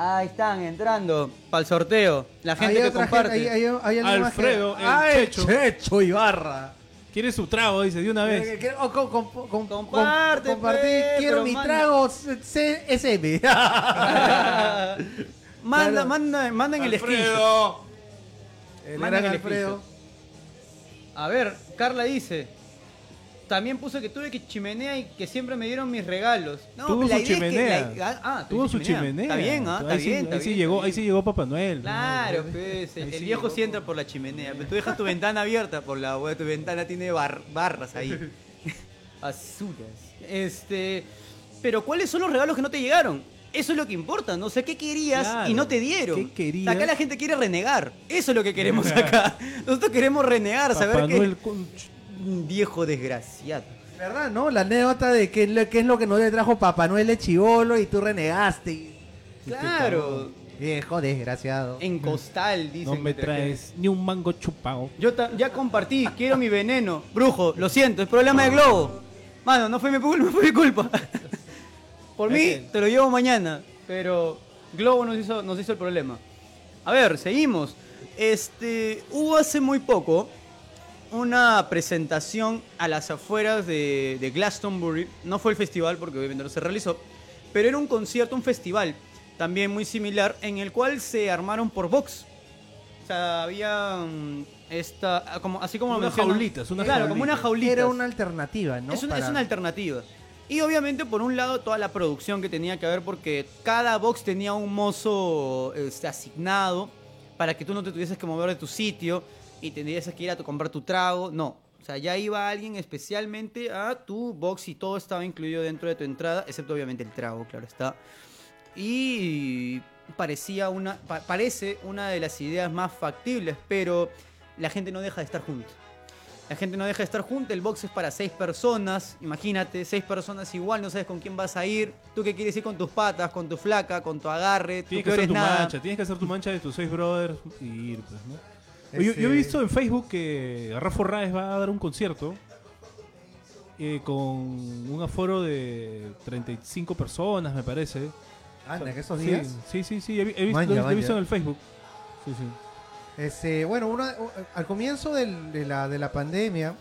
Ahí están, entrando. Para el sorteo. La gente que comparte. gente, hay, hay- que- Alfredo, el ¡Ay, Checho. Checho Ibarra. Quiere su trago, dice, de una vez. oh, com- com- com- com- Comparte, compartir. pe, Quiero mi manda. trago C- CSM. [LAUGHS] manda, manda, manda en el. Alfredo. El Manda gran el Alfredo. A ver, Carla dice. También puse que tuve que chimenea y que siempre me dieron mis regalos. No, Tuvo la su idea es que chimenea. la- ah, Tuvo su chimenea. Está bien, ¿ah? Está ahí sí, bien, está ahí sí llegó, ahí sí llegó Papá Noel. Claro, pues, el, sí viejo sí entra por la chimenea, pero tú dejas tu ventana abierta por la tu ventana tiene bar- barras ahí. [LAUGHS] Basuras. Este, pero ¿cuáles son los regalos que no te llegaron? Eso es lo que importa, ¿no? O sea, ¿qué querías Claro. y no te dieron? ¿Qué querías? Acá la gente quiere renegar. Eso es lo que queremos acá. [LAUGHS] Nosotros queremos renegar, Papá saber que Noel con- un viejo desgraciado. ¿Verdad, no? La anécdota de qué, es lo- qué es lo que no le trajo Papá Noel de chivolo y tú renegaste. y- Claro. Viejo desgraciado. En costal, dicen. No me traes ni un mango chupado. Yo ya compartí, quiero mi veneno. Brujo, lo siento, es problema de Globo. Mano, no fue mi, cul- [LAUGHS] no fue mi culpa. Por mí, te lo llevo mañana. Pero Globo nos hizo, nos hizo el problema. A ver, seguimos. Este, hubo hace muy poco una presentación a las afueras de, de Glastonbury. No fue el festival porque obviamente no se realizó. Pero era un concierto, un festival también muy similar en el cual se armaron por box. O sea, había mm, esta, como, así como lo Unas mencionan. jaulitas, unas claro, como una jaulita. Era una alternativa, ¿no? es, una, es Para- una alternativa. Y obviamente, por un lado, toda la producción que tenía que haber, porque cada box tenía un mozo este, asignado para que tú no te tuvieses que mover de tu sitio y tendrías que ir a tu- comprar tu trago. No. O sea, ya iba alguien especialmente a tu box y todo estaba incluido dentro de tu entrada, excepto obviamente el trago, claro está. Y parecía una, pa- parece una de las ideas más factibles, pero la gente no deja de estar juntos. La gente no deja de estar junta, el box es para seis personas, imagínate, seis personas igual, no sabes con quién vas a ir, tú que quieres ir con tus patas, con tu flaca, con tu agarre, tú Tienes que que hacer tu nada. mancha, tienes que hacer tu mancha de tus seis brothers y ir, pues, ¿no? Yo, yo he visto en Facebook que Rafa Raes va a dar un concierto eh, con un aforo de 35 personas, me parece. Anda, que esos días. Sí, sí, sí, he, vi- he visto, lo he visto en el Facebook. Sí, sí. Este, bueno, una- u- al comienzo del- de, la, de la pandemia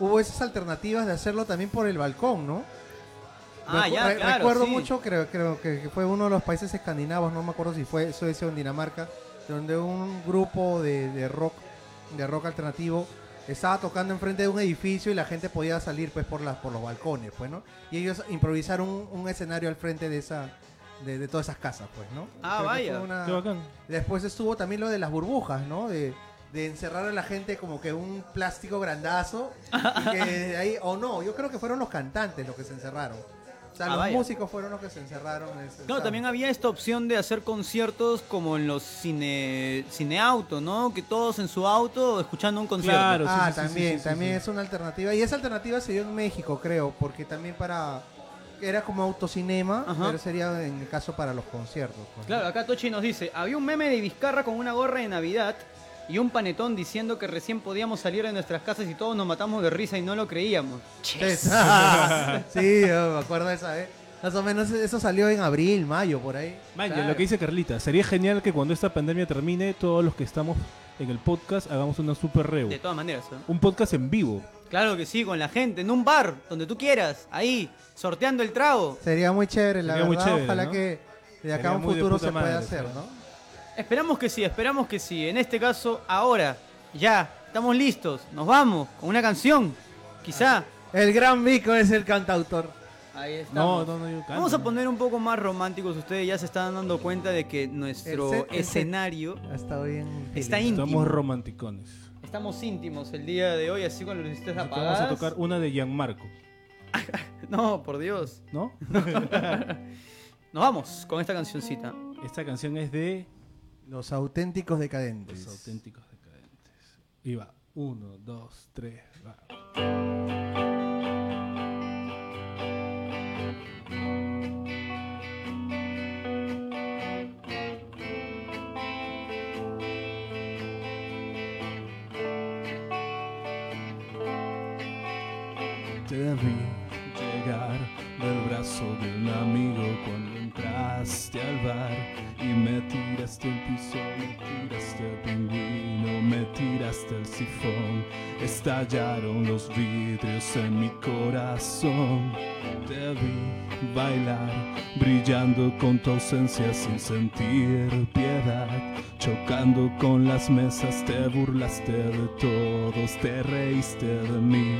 hubo esas alternativas de hacerlo también por el balcón, ¿no? Ah, Recu- ya, claro, Recuerdo sí. mucho, creo, creo que que fue uno de los países escandinavos, no me acuerdo si fue Suecia o Dinamarca, donde un grupo de, de rock, de rock alternativo estaba tocando enfrente de un edificio y la gente podía salir pues por las por los balcones, pues, ¿no? Y ellos improvisaron un, un escenario al frente de esa de, de todas esas casas, pues, ¿no? Ah, Creo vaya. fue una- Qué bacán. Después estuvo también lo de las burbujas, ¿no? De, de encerrar a la gente como que un plástico grandazo. y que de ahí, o no, yo creo que fueron los cantantes los que se encerraron. Sea, Ah, los vaya. músicos fueron los que se encerraron. en ese- Claro, también había esta opción de hacer conciertos como en los cine cineauto, ¿no? Que todos en su auto escuchando un concierto. Claro. Ah, sí, sí, sí, también, sí, sí, también sí. es una alternativa. Y esa alternativa se dio en México, creo, porque también para... Era como autocinema, Ajá. pero sería en el caso para los conciertos. pues, ¿no? Claro, acá Tochi nos dice, había un meme de Vizcarra con una gorra de Navidad y un panetón diciendo que recién podíamos salir de nuestras casas y todos nos matamos de risa y no lo creíamos. Sí, [LAUGHS] sí, yo me acuerdo de esa vez. Más o menos eso salió en abril, mayo, por ahí. Man, ya Claro. lo que dice Carlita, sería genial que cuando esta pandemia termine, todos los que estamos en el podcast hagamos una super reu. De todas maneras, ¿eh? Un podcast en vivo. Claro que sí, con la gente, en un bar, donde tú quieras, ahí, sorteando el trago. Sería muy chévere, la Sería muy verdad. chévere, Ojalá ¿no? que de acá a un muy futuro se pueda hacer. ¿no? Esperamos que sí, esperamos que sí. En este caso, ahora, ya, estamos listos, nos vamos con una canción, quizá. El gran Mico es el cantautor. Ahí está. No, no, no, yo canto, Vamos a poner un poco más románticos. Ustedes ya se están dando cuenta de que nuestro El set- el set. escenario Ha estado bien. Está íntimo. Estamos romanticones. estamos íntimos el día de hoy, así con las luces Así que apagadas. Vamos a tocar una de Gianmarco, [LAUGHS] No, por Dios. ¿no? [LAUGHS] Nos vamos con esta cancioncita. Esta canción es de Los auténticos decadentes. Los auténticos decadentes. Y va. Uno, dos, tres, va. Llegar del brazo de un amigo cuando al y me tiraste el piso, me tiraste el pingüino, me tiraste el sifón. Estallaron los vidrios en mi corazón. Te vi bailar, brillando con tu ausencia sin sentir piedad. Chocando con las mesas, te burlaste de todos, te reíste de mí.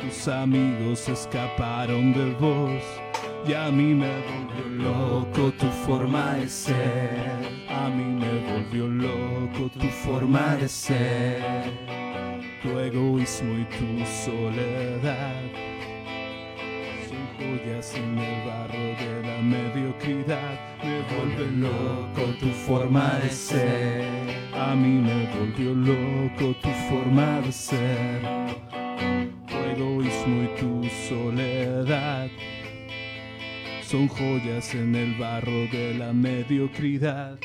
Tus amigos escaparon de vos y a mí me volvió loco tu forma de ser. A mí me volvió loco tu forma de ser. Tu egoísmo y tu soledad son joyas en el barro de la mediocridad. Me vuelve loco tu forma de ser. A mí me volvió loco tu forma de ser. Tu egoísmo y tu soledad son joyas en el barro de la mediocridad.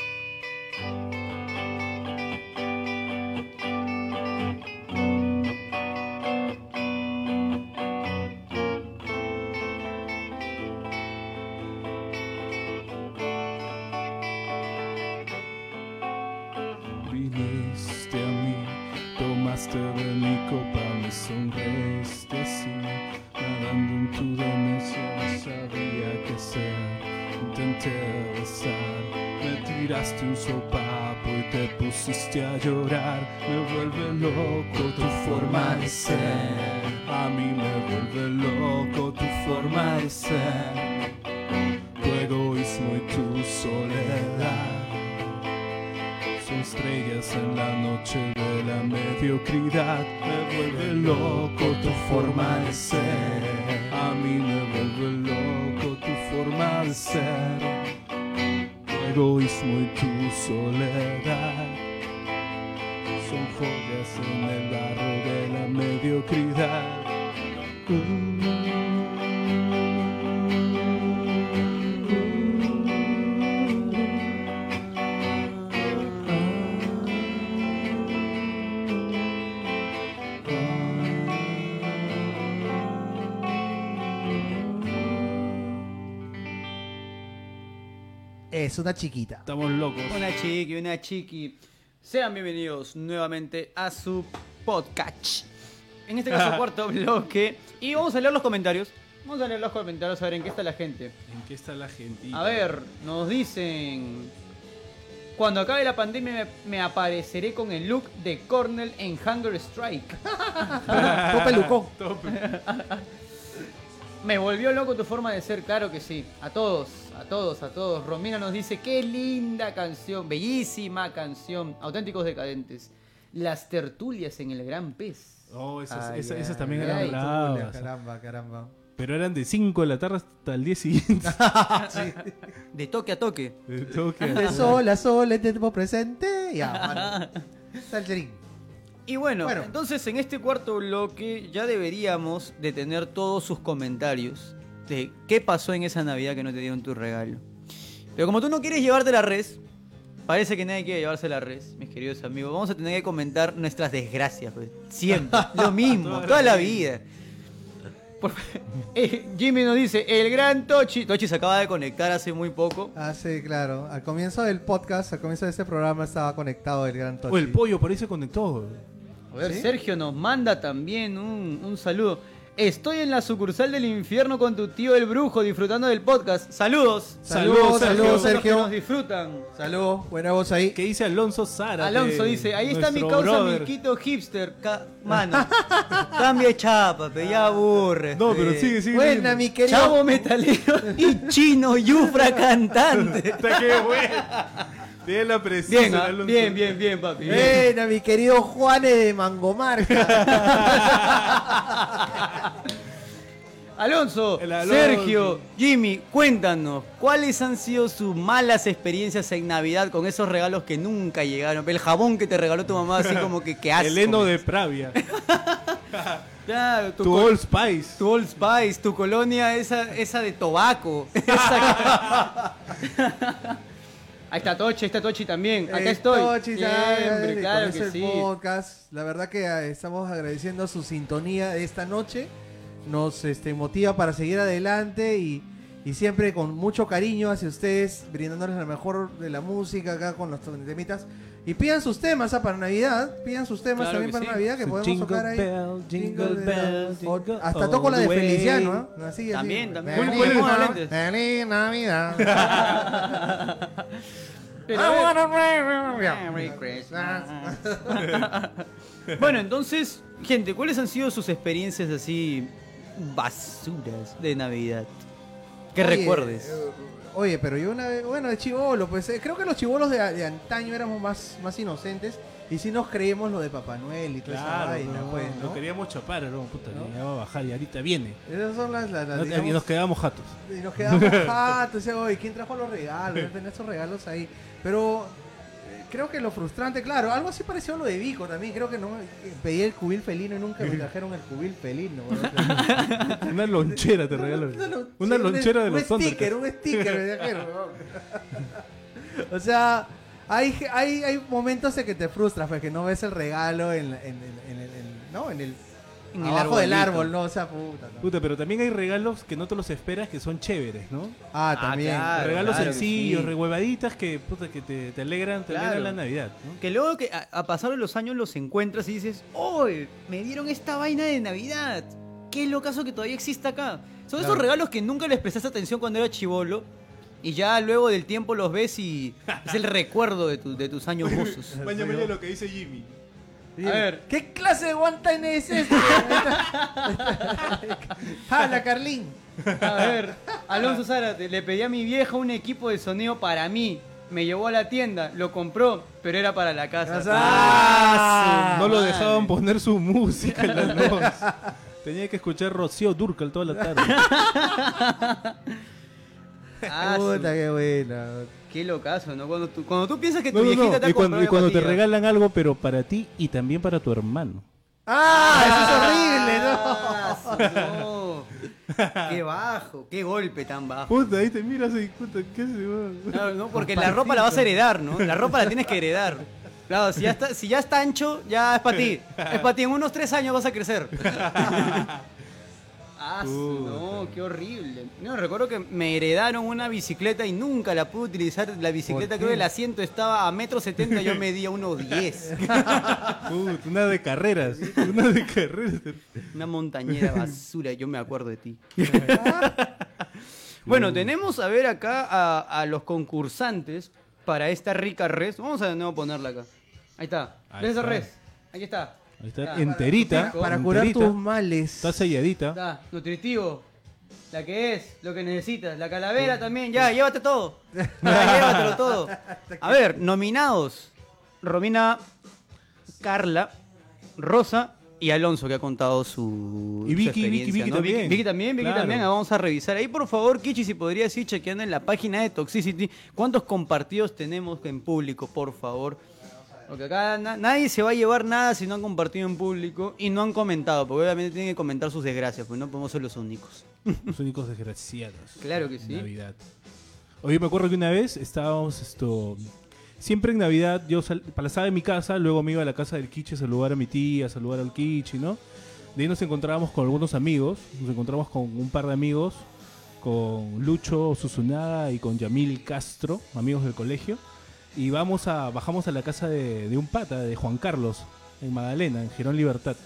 Es una chiquita. Estamos locos. Una chiqui, una chiqui. Sean bienvenidos nuevamente a su podcast. En este caso, [LAUGHS] cuarto bloque. Y vamos a leer los comentarios. Vamos a leer los comentarios a ver en qué está la gente. ¿En qué está la gente? A ver, nos dicen. Cuando acabe la pandemia me, me apareceré con el look de Cornell en Hunger Strike. [LAUGHS] Todo pelucón. [LAUGHS] Me volvió loco tu forma de ser, claro que sí. A todos, a todos, a todos. Romina nos dice, qué linda canción, bellísima canción. Auténticos decadentes. Las tertulias en el Gran Pez. Oh, esas, Ay, esas- ay, esas también ay, eran ay, bravas. Caramba, caramba. Pero eran de 5 de la tarde hasta el día siguiente. [LAUGHS] De toque a toque. Tengo que- De [LAUGHS] sol a sol, en tiempo presente. Ya, mano. Salserín. Y bueno, Bueno. entonces en este cuarto bloque ya deberíamos de tener todos sus comentarios de qué pasó en esa Navidad que no te dieron tu regalo. Pero como tú no quieres llevarte la res, parece que nadie quiere llevarse la res, mis queridos amigos. Vamos a tener que comentar nuestras desgracias, pues. Siempre, [LAUGHS] lo mismo, Toda la toda la vida. Por- [LAUGHS] eh, Jimmy nos dice, el gran Tochi. Tochi se acaba de conectar hace muy poco. Ah, sí, claro. Al comienzo del podcast, al comienzo de este programa, estaba conectado el gran Tochi. Oh, el pollo por ahí se conectó. A ver, ¿Sí? Sergio nos manda también un, un saludo. Estoy en la sucursal del infierno con tu tío el brujo disfrutando del podcast. Saludos. Saludos, Sergio. saludos, Todos los que Sergio. nos disfrutan. Saludos, buena voz ahí. ¿Qué dice Alonso Sara? Alonso dice, ahí está mi causa Milquito hipster. Ca- Mano, [LAUGHS] cambia de chapa, pe, ya aburre. No, pe. pero sigue, sigue. Buena, mi querido. Chavo metalero y chino yufra cantante. Está que bueno. Tiene la precisión. Bien, ah, Alonso. bien, bien, bien, papi. bien. Buena, mi querido Juane de Mangomarca. [LAUGHS] Alonso. Sergio, Jimmy, cuéntanos, ¿cuáles han sido sus malas experiencias en Navidad con esos regalos que nunca llegaron? El jabón que te regaló tu mamá, así [LAUGHS] como que qué asco. El heno de Pravia. [LAUGHS] Claro, tu, tu Old Spice. tu Old Spice, tu colonia esa, esa de tobaco. Esa- Ahí está Tochi, ahí está Tochi también. Acá Eh, estoy. Tochi. Siempre, claro que sí. podcast. La verdad que eh, estamos agradeciendo su sintonía de esta noche. Nos este, motiva para seguir adelante y, y siempre con mucho cariño hacia ustedes, brindándoles la mejor de la música acá con los temitas. Y pidan sus temas ah, para Navidad, pidan sus temas Claro también que para sí. Navidad que Su podemos jingle tocar ahí. bell, jingle bell, O- jingle hasta toco la de the way. Feliciano, ¿ah? Así, así. También, también. Feliz. Navidad, Lentes. Feliz Navidad. [LAUGHS] Pero, I ver, wanna Merry Christmas. [LAUGHS] bueno, entonces, gente, ¿cuáles han sido sus experiencias así basuras de Navidad? Que Oye, recuerdes. eh, Oye, pero yo una vez, bueno, de chivolo, pues eh, creo que los chivolos de, de antaño éramos más, más inocentes y sí nos creímos lo de Papá Noel y toda esa Claro, vaina, no, pues, lo ¿no? queríamos chapar, ¿no? Puta, ¿No? ya va a bajar y ahorita viene. Esas son las, las, las, y digamos, nos quedamos jatos. y nos quedamos [LAUGHS] jatos, decía, oye, ¿quién trajo los regalos? Ya tenía esos regalos ahí. Pero eh, creo que lo frustrante, claro, algo así pareció a lo de Vico también, creo que no pedí el cubil felino y nunca me trajeron el cubil felino. [LAUGHS] Una lonchera te regalo. lon- Una lonchera de un los sticker, Thundercats. un sticker, me dijeron. [LAUGHS] o sea, hay, hay, hay momentos en que te frustras, pues que no ves el regalo en, en, en- en el, ¿no? en el, En el abajo del arbolito. árbol, ¿no? O sea, puta. ¿no? Puta, pero también hay regalos que no te los esperas que son chéveres, ¿no? Ah, también. claro. regalos que sencillos, sí. rehuevaditas que, puta, que te, te alegran, te Claro. alegran la Navidad, ¿no? Que luego que a, a pasar de los años los encuentras y dices, ¡Oh! Me dieron esta vaina de Navidad. Qué locazo que todavía existe acá. Son esos Claro. regalos que nunca les prestaste atención cuando era chivolo. Y ya luego del tiempo los ves y [LAUGHS] es el recuerdo de, tu- de tus años [LAUGHS] mozos. Maña, maña lo que dice Jimmy. A ver. ¿Qué clase de guantán es este? [LAUGHS] ah, la Carlín. A ver, Alonso Zárate, le pedí a mi vieja un equipo de sonido para mí. Me llevó a la tienda, lo compró, pero era para la casa. Ah, no lo madre. dejaban poner su música en las noches. [LAUGHS] Tenía que escuchar Rocío Durcal toda la tarde. [LAUGHS] Ah, Puta, qué buena. qué locazo, ¿no? Cuando tú, cuando tú piensas que tu No, no, viejita no. te ha Y cuando, comprado y cuando te regalan algo, pero para ti y también para tu hermano. Ah, eso es horrible, ¿no? Ah, no. [LAUGHS] Qué bajo, qué golpe tan bajo. Puta, ahí te miras y puta, ¿qué hace? Claro, ¿no? Porque la ropa la vas a heredar, ¿no? La ropa la tienes que heredar. Claro, si ya está, si ya está ancho, ya es para ti. Es para ti. En unos tres años vas a crecer. Ah, no, qué horrible. No, recuerdo que me heredaron una bicicleta y nunca la pude utilizar. La bicicleta, ¿Por creo que el asiento estaba a metro setenta, yo [LAUGHS] medía unos 10. Puta, una de carreras. Una de carreras. Una montañera basura, yo me acuerdo de ti. [LAUGHS] bueno, tenemos a ver acá a, a los concursantes. para esta rica res. Vamos a de nuevo ponerla acá. Ahí está. Ahí ¿Ves esa está. Ahí está. Ya. enterita. Para curar enterita. tus males. Está selladita. Está, nutritivo. La que es, lo que necesitas. La calavera también, ya, llévate todo. [LAUGHS] Ya, llévatelo todo. A ver, nominados. Romina, Carla, Rosa y Alonso, que ha contado su. Y su Vicky, experiencia, Vicky, Vicky ¿no? también. Vicky también, Vicky Claro. también. Ah, Vamos a revisar. Ahí, por favor, Kichi, si podrías ir chequeando en la página de Toxicity. ¿Cuántos compartidos tenemos en público, por favor? Porque acá na- nadie se va a llevar nada si no han compartido en público y no han comentado, porque obviamente tienen que comentar sus desgracias, pues no podemos ser los únicos. [LAUGHS] Los únicos desgraciados. Claro que sí. Navidad. Oye, me acuerdo que una vez estábamos esto. Siempre en Navidad yo sal- pasaba de mi casa, luego me iba a la casa del Kichi a saludar a mi tía, a saludar al Kichi, ¿no? De ahí nos encontrábamos con algunos amigos, nos encontramos con un par de amigos, con Lucho Susunaga y con Yamil Castro, amigos del colegio, y vamos a, bajamos a la casa de, de un pata, de Juan Carlos, en Magdalena, en Girón Libertad.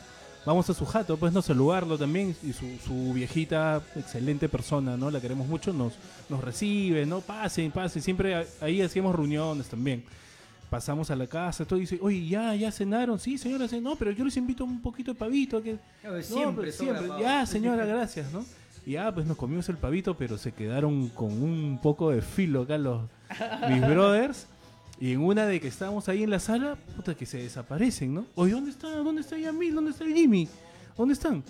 Vamos a su jato, pues no saludarlo también y su, su viejita, excelente persona, ¿no? La queremos mucho, nos, nos recibe, ¿no? Pasen, pasen, siempre a- ahí hacíamos reuniones también. Pasamos a la casa, todo dice, oye, ya, ya cenaron, sí, señora, no, pero yo les invito un poquito de pavito. Que... Claro, No, siempre sobra siempre, ya, señora, gracias, ¿no? Y ya, pues nos comimos el pavito, pero se quedaron con un poco de filo acá los mis [LAUGHS] brothers. Y en una de que estábamos ahí en la sala, puta, que se desaparecen, ¿no? Oye, ¿dónde está? ¿Dónde está Yamil? ¿Dónde está el Jimmy? ¿Dónde están?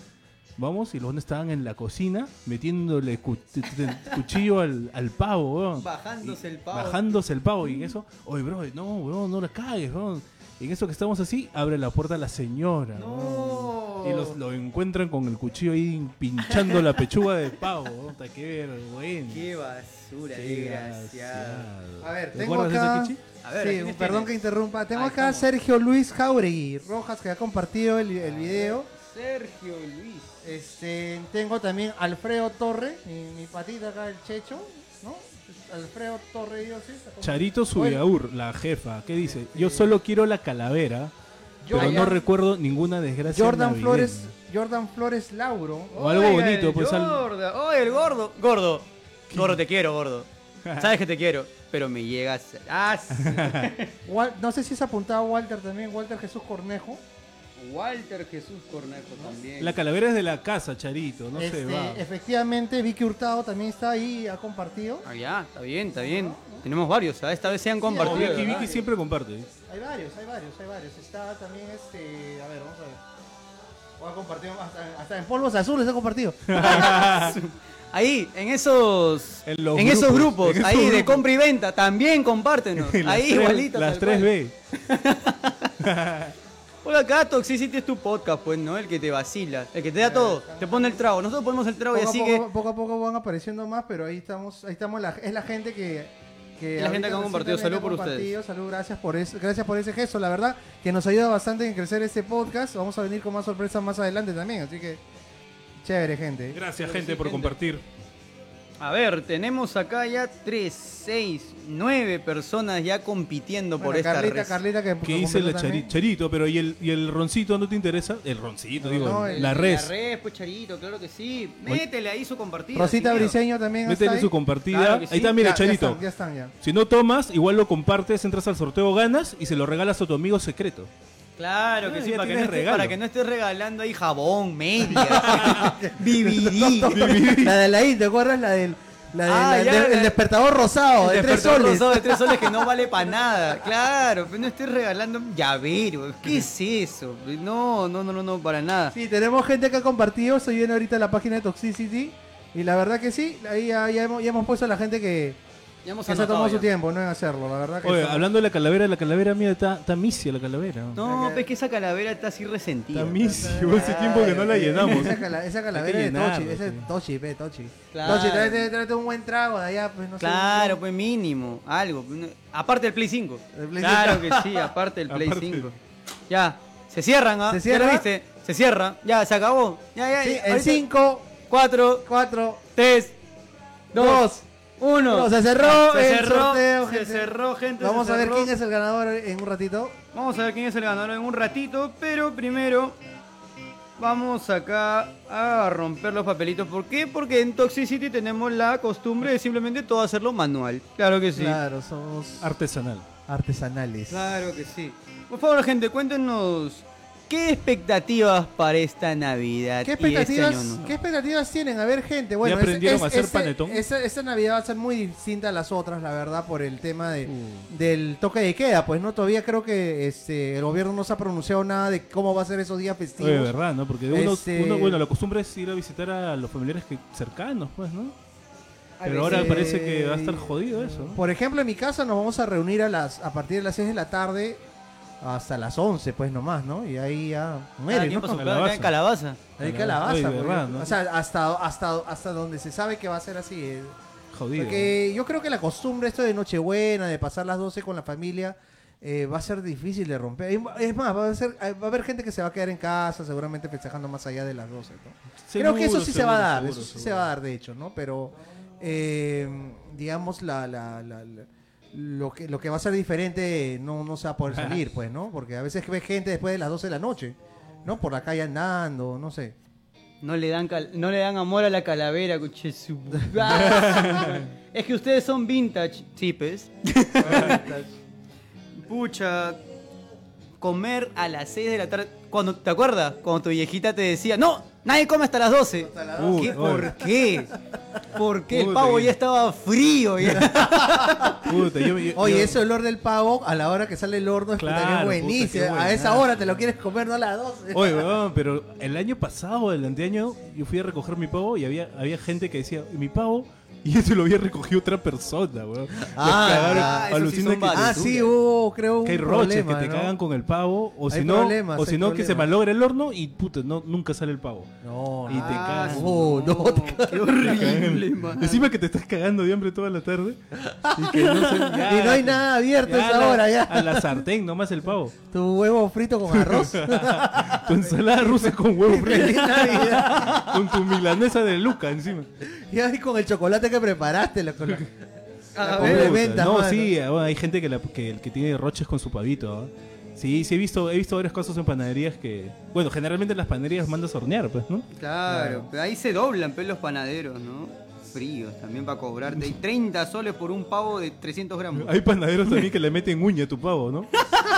Vamos, y los estaban en la cocina metiéndole cu- cuchillo al, al pavo, weón. Bajándose Y- el pavo. Bajándose el pavo. Y en eso, oye, bro, no, weón, no la cagues, weón. Y en eso que estamos así, abre la puerta la señora. No. Y los, lo encuentran con el cuchillo ahí pinchando la pechuga de pavo. weón. Puta, Qué vergüenza. Qué basura, Qué desgraciado. A ver, ¿Te tengo acá. ese? A ver, sí, ¿quiénes perdón tienes? que interrumpa. Tengo Ahí acá a. Sergio Luis Jauregui Rojas que ha compartido el, el video. Sergio Luis. Este, tengo también Alfredo Torre, mi, mi patita acá, el Checho, ¿no? Alfredo Torre, yo sí. Charito Subiaur, la jefa, ¿qué dice? Yo Eh, solo quiero la calavera, pero Jordan- no recuerdo ninguna desgracia Jordan navideña. Flores, Jordan Flores Lauro. O algo Oiga, bonito, pues, al- Gordo. Oye, el gordo. Gordo. Gordo, te quiero, gordo. [LAUGHS] Sabes que te quiero, pero me llegas. Ah, sí. [LAUGHS] Wal- no sé si es apuntado a Walter también, Walter Jesús Cornejo. Walter Jesús Cornejo también. La calavera es de la casa, Charito, no Este, se va. efectivamente, Vicky Hurtado también está ahí, ha compartido. Ah, ya, está bien, está bien. Tenemos varios, ¿ah? esta vez se han compartido. Vicky. Vicky siempre comparte. Hay varios, hay varios, hay varios. Está también este. A ver, vamos a ver. O ha compartido hasta, hasta en polvos azules ha compartido. [LAUGHS] [LAUGHS] Ahí, en esos, En en, los esos grupos, grupos, en esos ahí de grupos. compra y venta, también compártenos. [LAUGHS] Ahí tres- igualito. Las tal cual. 3B. [LAUGHS] Hola, acá Toxicity es tu podcast, pues, ¿no? El que te vacila, el que te da todo, te pone el trago. Nosotros ponemos el trago y a, así poco, que. poco a poco van apareciendo más, pero ahí estamos, ahí estamos la, es la gente que, que Es la gente que ha compartido. Salud por compartido. Salud, gracias por eso, gracias por ese gesto, la verdad, que nos ayuda bastante en crecer este podcast. Vamos a venir con más sorpresas más adelante también, así que chévere, gente. Gracias, Pero gente, sí, por gente. compartir. A ver, tenemos acá ya 3, 6, 9 personas ya compitiendo por esta Carlita, res. Carlita que ¿Qué dice la completó chari-. Charito? Pero ¿y el, ¿y el roncito no te interesa? El roncito, No, digo, no, el- la res. La res, pues Charito, claro que sí. Métele ahí su compartida. Rosita. Briseño también está Métele ahí. su compartida. Claro que sí. Ahí está, mira, Ya- ya Charito. están, ya están, ya. Si no tomas, igual lo compartes, entras al sorteo, ganas y se lo regalas a tu amigo secreto. Claro que sí, para que, no estés, para que no estés regalando ahí jabón, media, [LAUGHS] BBD. [LAUGHS] La de la I, ¿te acuerdas? La del, la del- Ah, la del- ya, el la- despertador rosado de El tres despertador soles. rosado de tres soles que no [LAUGHS] vale para nada. Claro, pero no estés regalando llavero. ¿Qué es eso? No, no, no, no, no, para nada. Sí, tenemos gente que ha compartido. Estoy viendo ahorita la página de Toxicity. Y la verdad que sí, ahí ya, ya hemos, ya hemos puesto a la gente que, Ya hemos que se anotado tomado su ya. tiempo ¿no? en hacerlo. La verdad que Oye, son- hablando de la calavera, la calavera mía está, está misia la calavera. No, pues que esa calavera está así resentida. Está misia. Hace tiempo que no la llenamos. Esa, cala- esa calavera de Tochi, ese sí. Tochi, ve, Tochi. Claro. Tochi, tráete, tráete un buen trago de allá, pues no sé. Claro, pues mínimo, algo. Aparte del Play 5. El Play claro 5. que sí, aparte del [LAUGHS] Play Aparte. 5. Ya, se cierran, ¿ah? ¿Se ¿Ya cierra? lo viste? Se cierra, ya, se acabó. Ya, ya, Sí, ya, en ahorita- 5, 4, 4, 3, 2, 2. 1. No, se cerró se el cerró, sorteo, se gente. cerró, gente. Vamos a ver cerró. quién es el ganador en un ratito. Vamos a ver quién es el ganador en un ratito, pero primero vamos acá a romper los papelitos. ¿Por qué? Porque en Toxicity tenemos la costumbre de simplemente todo hacerlo manual. Claro que sí. Claro, somos Artesanal. artesanales. Claro que sí. Por favor, gente, cuéntenos qué expectativas para esta Navidad. ¿Qué y este expectativas, año nuevo? ¿Qué expectativas tienen? A ver, gente. Bueno, ¿Ya aprendieron es- a hacer ese- panetón? Esa, esa Navidad va a ser muy distinta a las otras, la verdad, por el tema de, Uh. del toque de queda. Pues no, todavía creo que este, el gobierno no se ha pronunciado nada de cómo va a ser esos días festivos. Oye, verdad, ¿no? Porque uno, Este- uno- bueno, la costumbre es ir a visitar a los familiares que, cercanos, pues, ¿no? Pero ahora veces- parece que va a estar jodido eso. ¿no? Por ejemplo, en mi casa nos vamos a reunir a las a partir de las 6 de la tarde hasta las 11, pues nomás, ¿no? Y ahí ya muere, ¿no? Calabaza. Hay calabaza, verdad, ¿no? O sea, hasta, hasta, hasta donde se sabe que va a ser así. eh. Jodido. Porque yo creo que la costumbre esto de Nochebuena, de pasar las 12 con la familia, eh, va a ser difícil de romper. Es más, va a, ser, va a haber gente que se va a quedar en casa, seguramente festejando más allá de las 12. ¿no? creo que eso Seguro, sí se va a dar, seguro, eso sí se va a dar de hecho, ¿no? Pero, eh, digamos, la, la- la- la- lo, que, lo que va a ser diferente no, no se va a poder [LAUGHS] salir, pues, ¿no? Porque a veces ves gente después de las 12 de la noche, ¿no? Por la calle andando, no sé. No le dan cal- no le dan amor a la calavera, su- [LAUGHS] [LAUGHS] Es que ustedes son vintage, sí, pues. Pucha, comer a las 6 de la tarde. Cuando, ¿Te acuerdas? Cuando tu viejita te decía, no, nadie come hasta las 12. Uy, ¿Qué? ¿Por qué? Porque el pavo que- ya estaba frío. ya. [LAUGHS] Puta, yo- yo- Oye, yo- ese olor del pavo a la hora que sale el horno es es Claro, puta, buenísimo. a esa hora te lo quieres comer, no a las 12. Oye, weón, pero el año pasado, el anteaño, yo fui a recoger mi pavo y había, había gente que decía, mi pavo, [LAUGHS] y eso lo había recogido otra persona, weón. Ah, cagaron, ah, eso sí son varios. ah, sí, hubo, creo, que hay un roches problema, que te ¿no? cagan con el pavo, o Hay si no, problemas, o si no que se problemas. malogra el horno y puta, no, nunca sale el pavo. No, Y no. [LAUGHS] te cagas. Oh, no, te qué horrible, [LAUGHS] man. Encima que te estás cagando de hambre toda la tarde. Y, que no, se- ya, Y no hay nada abierto a ya esa a la- hora, ya. A la sartén nomás el pavo. Tu huevo frito con arroz. Tu ensalada rusa con huevo Feliz frito. Navidad. con tu milanesa de Luca encima. Y ahí con el chocolate que preparaste. Lo, lo- A la ver, [LAUGHS] complementa, no, mano. sí, bueno, hay gente que, la- que, que tiene roches con su pavito. ¿ah? Sí, sí, he visto, he visto varias cosas en panaderías que. Bueno, generalmente en las panaderías mandas a hornear, pues, ¿no? Claro, pero ahí se doblan pues, los panaderos, ¿no? Fríos también para cobrarte. Y 30 soles por un pavo de 300 gramos. Hay panaderos también que le meten uña a tu pavo, ¿no?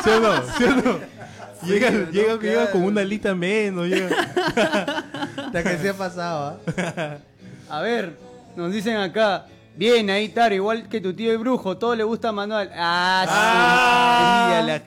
¿Sí o no? ¿Sí o no? Llega, ¿no? llega, llega Claro. con una alita menos, llega. [LAUGHS] Hasta que se ha pasado, ¿ah? [LAUGHS] A ver, nos dicen acá. Bien, ahí Taro, igual que tu tío el brujo, todo le gusta a Manuel. Ah, sí. la-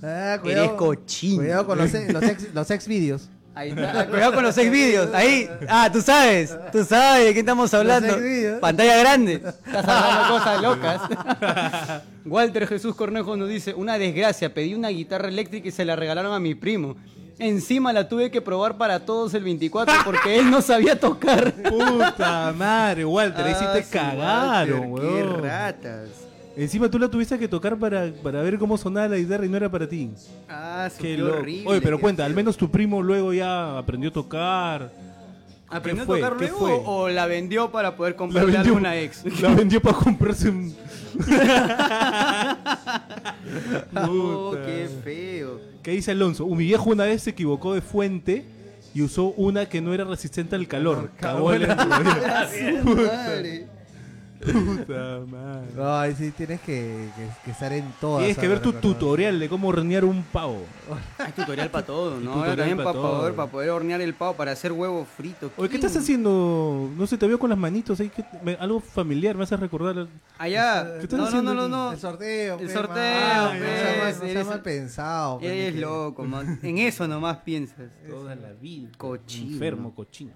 Ah, Eres cochino. Cuidado con los, ex- los ex, los ex vídeos. Ahí está. Cuidado con los seis vídeos. Ahí. Ah, tú sabes. Tú sabes de qué estamos hablando. Pantalla grande. Estás hablando cosas locas. [LAUGHS] Walter Jesús Cornejo nos dice: Una desgracia. Pedí una guitarra eléctrica y se la regalaron a mi primo. Encima la tuve que probar para todos el 24 porque él no sabía tocar. Puta madre, Walter, ahí sí Ah, te su cagaron, Walter, weón. Qué ratas. Encima tú la tuviste que tocar para, para ver cómo sonaba la guitarra y no era para ti. Ah, su, Qué qué loco. horrible. Oye, pero qué cuenta, al feo. menos tu primo luego ya aprendió a tocar. ¿Aprendió ¿Qué fue? a tocar ¿Qué luego fue? o la vendió para poder comprarle vendió, alguna ex? la vendió para comprarse un. No, [LAUGHS] Puta. qué feo. ¿Qué dice Alonso? Mi viejo una vez se equivocó de fuente y usó una que no era resistente al calor. Cagó el. [LAUGHS] Puta madre. Ay, sí, tienes que, que- que estar en todas. Tienes que ver tu tutorial de cómo hornear un pavo. [LAUGHS] Hay tutorial para todo, ¿no? tutorial También pa' para todo. poder, para poder hornear el pavo, para hacer huevo frito. Oye, ¿qué ¿Quién? estás haciendo? No sé, te veo con las manitos ahí. que me- algo familiar, me hace recordar. Allá. ¿Qué estás No, no, haciendo no, no, El no. sorteo. El pe, sorteo, pe, No mal- no sea eres- mal pensado. pe, Eres loco, man. [LAUGHS] En eso nomás piensas. Toda la vida. Cochino. Enfermo, cochino.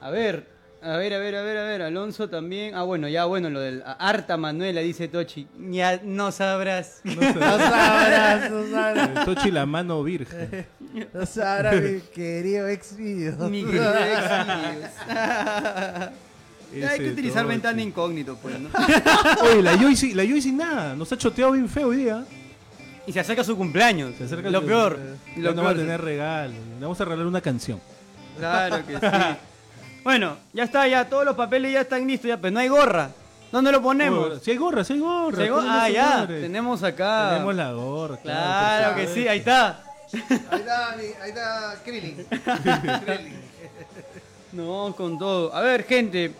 A ver, a ver, a ver, a ver, a ver. Alonso también. Ah, bueno, ya, bueno, lo del. Harta Manuela, dice Tochi. Ya no sabrás. No sabrás, [LAUGHS] no sabrás. El Tochi la mano virgen. [LAUGHS] No sabrás, mi querido ex video. Mi querido Exvideos. [LAUGHS] Hay que utilizar Tochi. ventana incógnito, pues, ¿no? Oye, la Joyce, la Joyce nada. Nos ha choteado bien feo hoy día. Y se acerca su cumpleaños. Se acerca lo su- peor. Lo no va a peor. tener regalo. Le vamos a regalar una canción. Claro que sí. Bueno, ya está, ya todos los papeles ya están listos, ya, pero no hay gorra. ¿Dónde lo ponemos? Si hay gorra, si hay gorra. ¿Se go- ¿cómo no Ah, ya, tenemos acá. Tenemos la gorra. Claro por que favor. sí, ahí está. Ahí está, mi- ahí está Krillin. Vamos [LAUGHS] con todo. A ver, gente.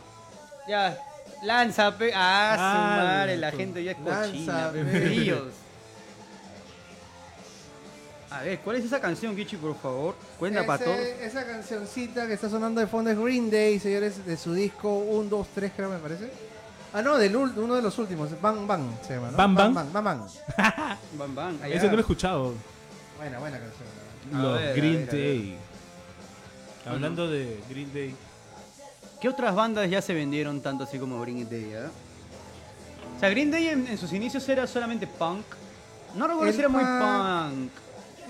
Ya. Lanza, pe. Ah, su madre, la gente ya es Lanza, cochina, fríos. A ver, ¿cuál es esa canción, Kichi, por favor? Cuenta para todos. Esa cancioncita que está sonando de fondo es Green Day, señores, de su disco 1, 2, 3, creo me parece. Ah, no, del uno de los últimos, Bang Bang se llama, ¿no? Bang Bang. Bang Bang. Bang. [LAUGHS] Bam, bam. allá. Ese no lo he escuchado. Buena, buena canción. A Los ver, a Green ver, a ver. Day. Hablando de Green Day. ¿Qué otras bandas ya se vendieron tanto así como Green Day? ah? O sea, Green Day en, en sus inicios era solamente punk. No recuerdo si era muy punk.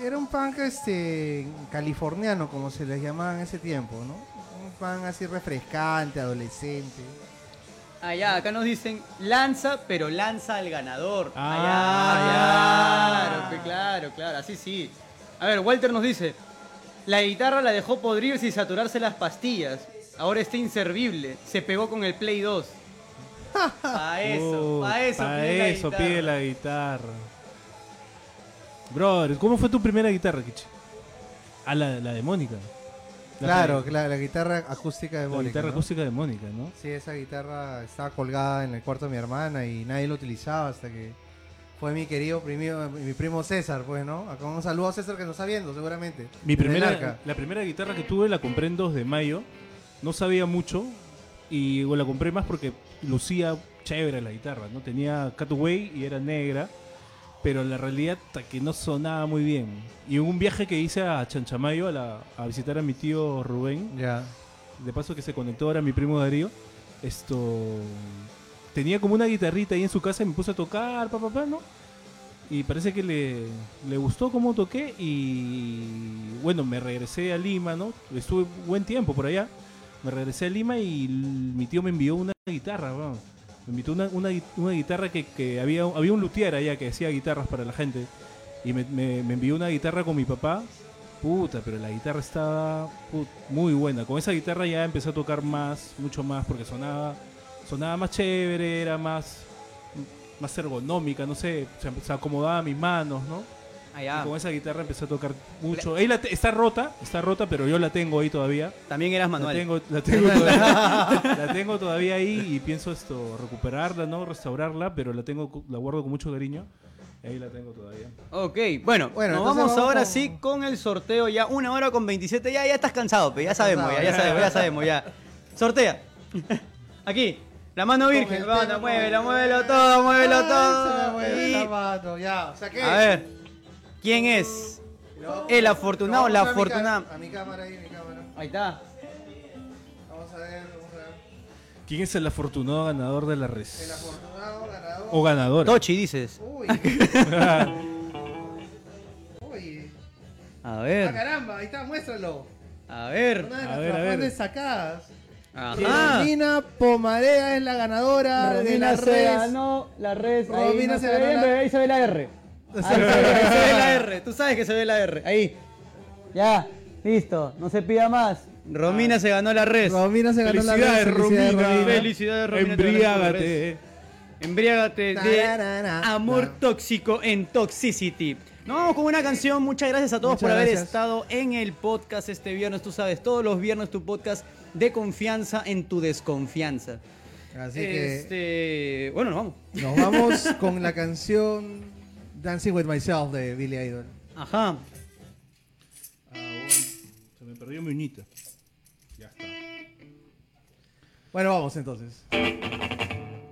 Era un punk este californiano, como se les llamaba en ese tiempo, ¿no? Un punk así refrescante, adolescente. Ah, ya, acá nos dicen lanza, pero lanza al ganador. Ah, ya, claro, claro, claro, así sí. A ver, Walter nos dice, la guitarra la dejó podrirse y saturarse las pastillas. Ahora está inservible. Se pegó con el Play 2. [LAUGHS] Pa' eso, pa' eso, pa' pide la eso guitarra. pide la guitarra. Brother, ¿cómo fue tu primera guitarra, Kichi? Ah, la, la de Mónica. La- Claro, la guitarra acústica de La Mónica. guitarra ¿no? acústica de Mónica, ¿no? Sí, esa guitarra estaba colgada en el cuarto de mi hermana y nadie lo utilizaba hasta que fue mi querido primo, mi primo César, pues, ¿no? Acá un saludo a César que nos está viendo, seguramente. Mi primera, la primera guitarra que tuve la compré en 2 de mayo. No sabía mucho y la compré más porque lucía chévere la guitarra, ¿no? Tenía cutaway y era negra, pero la realidad que no sonaba muy bien. Y un viaje que hice a Chanchamayo a, la- a visitar a mi tío Rubén, Ya. de paso que se conectó ahora mi primo Darío. Esto tenía como una guitarrita ahí en su casa y me puse a tocar, papá, pa, ¿no? Y parece que le, le gustó cómo toqué y bueno, me regresé a Lima, ¿no? Estuve buen tiempo por allá. Me regresé a Lima y mi tío me envió una guitarra, weón. Me invitó una, una, una guitarra que, que había, había un luthier allá que hacía guitarras para la gente. Y me, me- me envió una guitarra con mi papá. Puta, pero la guitarra estaba put- muy buena. Con esa guitarra ya empecé a tocar más, mucho más, porque sonaba, sonaba más chévere, era más, más ergonómica, no sé, se, se acomodaba a mis manos, ¿no? Ah, Y con esa guitarra empecé a tocar mucho. Ahí la te- está rota, está rota, pero yo la tengo ahí todavía. También eras La manual. tengo, la, tengo todavía, [LAUGHS] la tengo todavía ahí y pienso esto recuperarla, no restaurarla, pero la tengo, la guardo con mucho cariño. Y ahí la tengo todavía. Ok, bueno, Bueno, nos vamos vamos ahora con- sí con el sorteo ya, una hora con 27, ya, ya estás cansado, pe, ya sabemos, ya, ya sabemos, ya sabemos, ya. Sortea. [LAUGHS] Aquí, la mano virgen, vamos, muévelo, muévelo todo, muévelo Ay, se me todo. mueve Y- la mano, ya. Saqué. A ver, ¿quién es? El afortunado la afortunada. A mi cámara ahí, mi cámara. Ahí está. Vamos a ver, vamos a ver. ¿Quién es el afortunado ganador de la El res? afortunado ganador. O ganadora. Tochi, dices. Uy. [LAUGHS] Uy. A Ah, ver, caramba, ahí está, muéstralo. a ver. Una de A las ver, a ver. grandes sacadas. Ajá. Romina Pomarea es la ganadora de la red. la red. Romina se ganó la- ahí se ve la R. [LAUGHS] Se ve, ahí se ve la R. Tú sabes que se ve la R. Ahí. Ya. Listo. No se pida más. Romina se ganó la red. Romina se ganó la red. Felicidades, Romina. Felicidades, Romina, te Embriágate. Embriágate de amor No. tóxico en Toxicity. Nos vamos con una canción. Muchas gracias a todos Muchas por haber gracias. estado en el podcast este viernes. Tú sabes, todos los viernes tu podcast de confianza en tu desconfianza. Así que este, bueno, nos vamos. nos vamos con la canción Dancing with Myself de Billy Idol. Ajá. Ah, bueno. Se me perdió mi uñita. Ya está. Bueno, vamos entonces.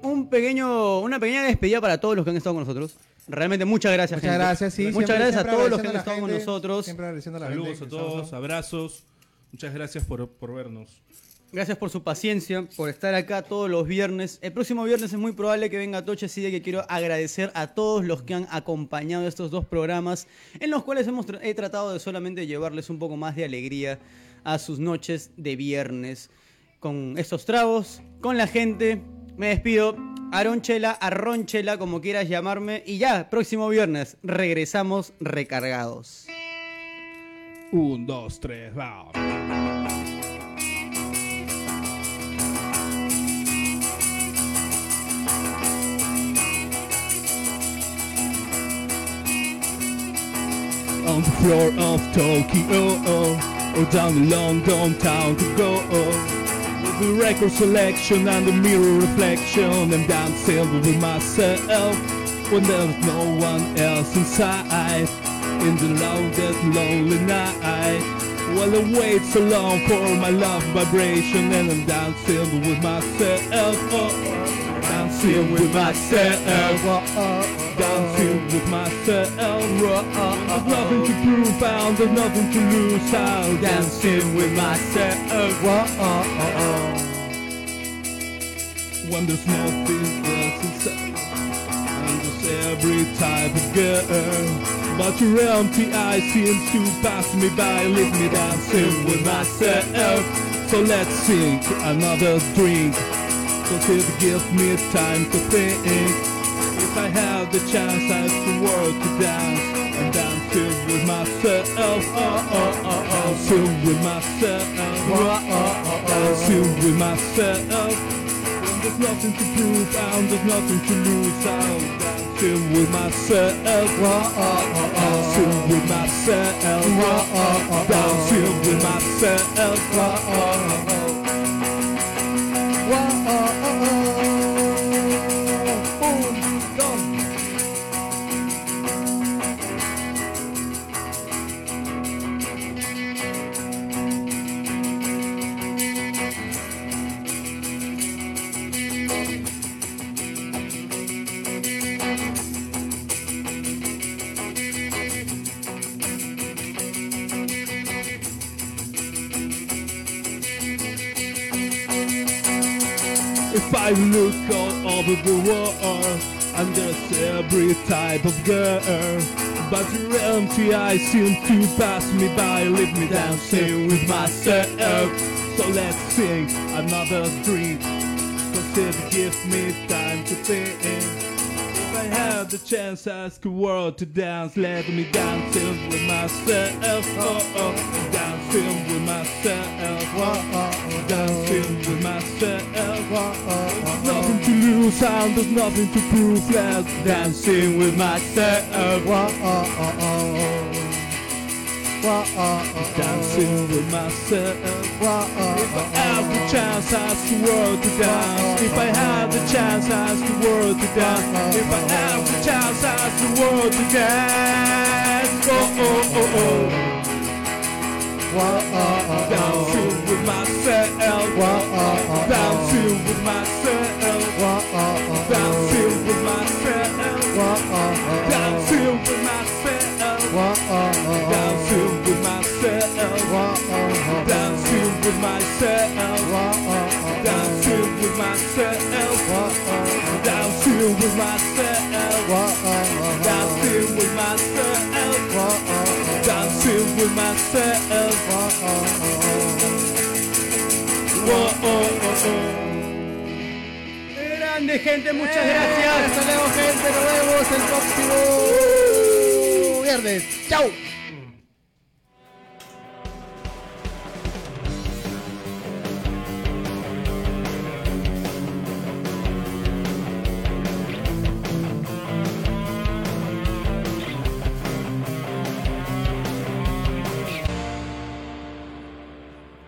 Un pequeño, una pequeña despedida para todos los que han estado con nosotros. Realmente muchas gracias. Muchas gente. gracias, sí. Muchas siempre- gracias a todos los que han estado con nosotros. Siempre agradeciendo a la Saludos gente a todos, abrazos. Muchas gracias por, por vernos. Gracias por su paciencia, por estar acá todos los viernes. El próximo viernes es muy probable que venga Toche, así de que quiero agradecer a todos los que han acompañado estos dos programas, en los cuales hemos he tratado de solamente llevarles un poco más de alegría a sus noches de viernes. Con estos tragos, con la gente, me despido. Aronchela, Arronchela, como quieras llamarme. Y ya, próximo viernes, regresamos recargados. Un, dos, tres, va. On the floor of Tokyo or down the long downtown to go. With the record selection and the mirror reflection, I'm dancing with myself when there's no one else inside. In the loudest lonely night. While I wait so long for my love vibration and I'm dancing with myself. Oh, dancing with myself. Dancing with myself. There's nothing to prove, and there's nothing to lose. I'm dancing with myself. When there's nothing else inside. And there's every type of girl. But your empty eyes seem to pass me by, leave me dancing with myself. So let's sing another drink. So if you give me time to think? If I have the chance, I'd the world to dance and dance with myself. Oh oh oh oh, with myself. Oh oh oh oh, with myself. When there's nothing to prove, and there's nothing to lose, I'll dance with myself. Oh oh oh oh, with myself. Oh dance with myself whoa, oh, oh, oh. Look all over the world, and there's every type of girl. But your empty eyes seem to pass me by, leave me dancing with myself. So let's sing another dream, cause it gives me time to think. If I have the chance, ask the world to dance, let me dancing with myself. Oh, oh, dancing with myself. Oh, oh, dancing with myself. There's nothing lose and there's nothing to prove. Let's dancing with myself. Dancing with myself. If I have the chance, ask the world to dance. If I have the chance, ask the world to dance. If I have the chance, ask the world to dance. Oh oh oh oh. Dancing with myself. Dancing with myself. Dancing with myself. Dancing with myself. Dancing with myself. Dancing with myself. Dancing with myself. Dancing with myself. Dancing with myself. With myself. Oh, oh, oh. Grande gente, muchas gracias. Hasta luego, gente. Nos vemos el próximo viernes. Chau.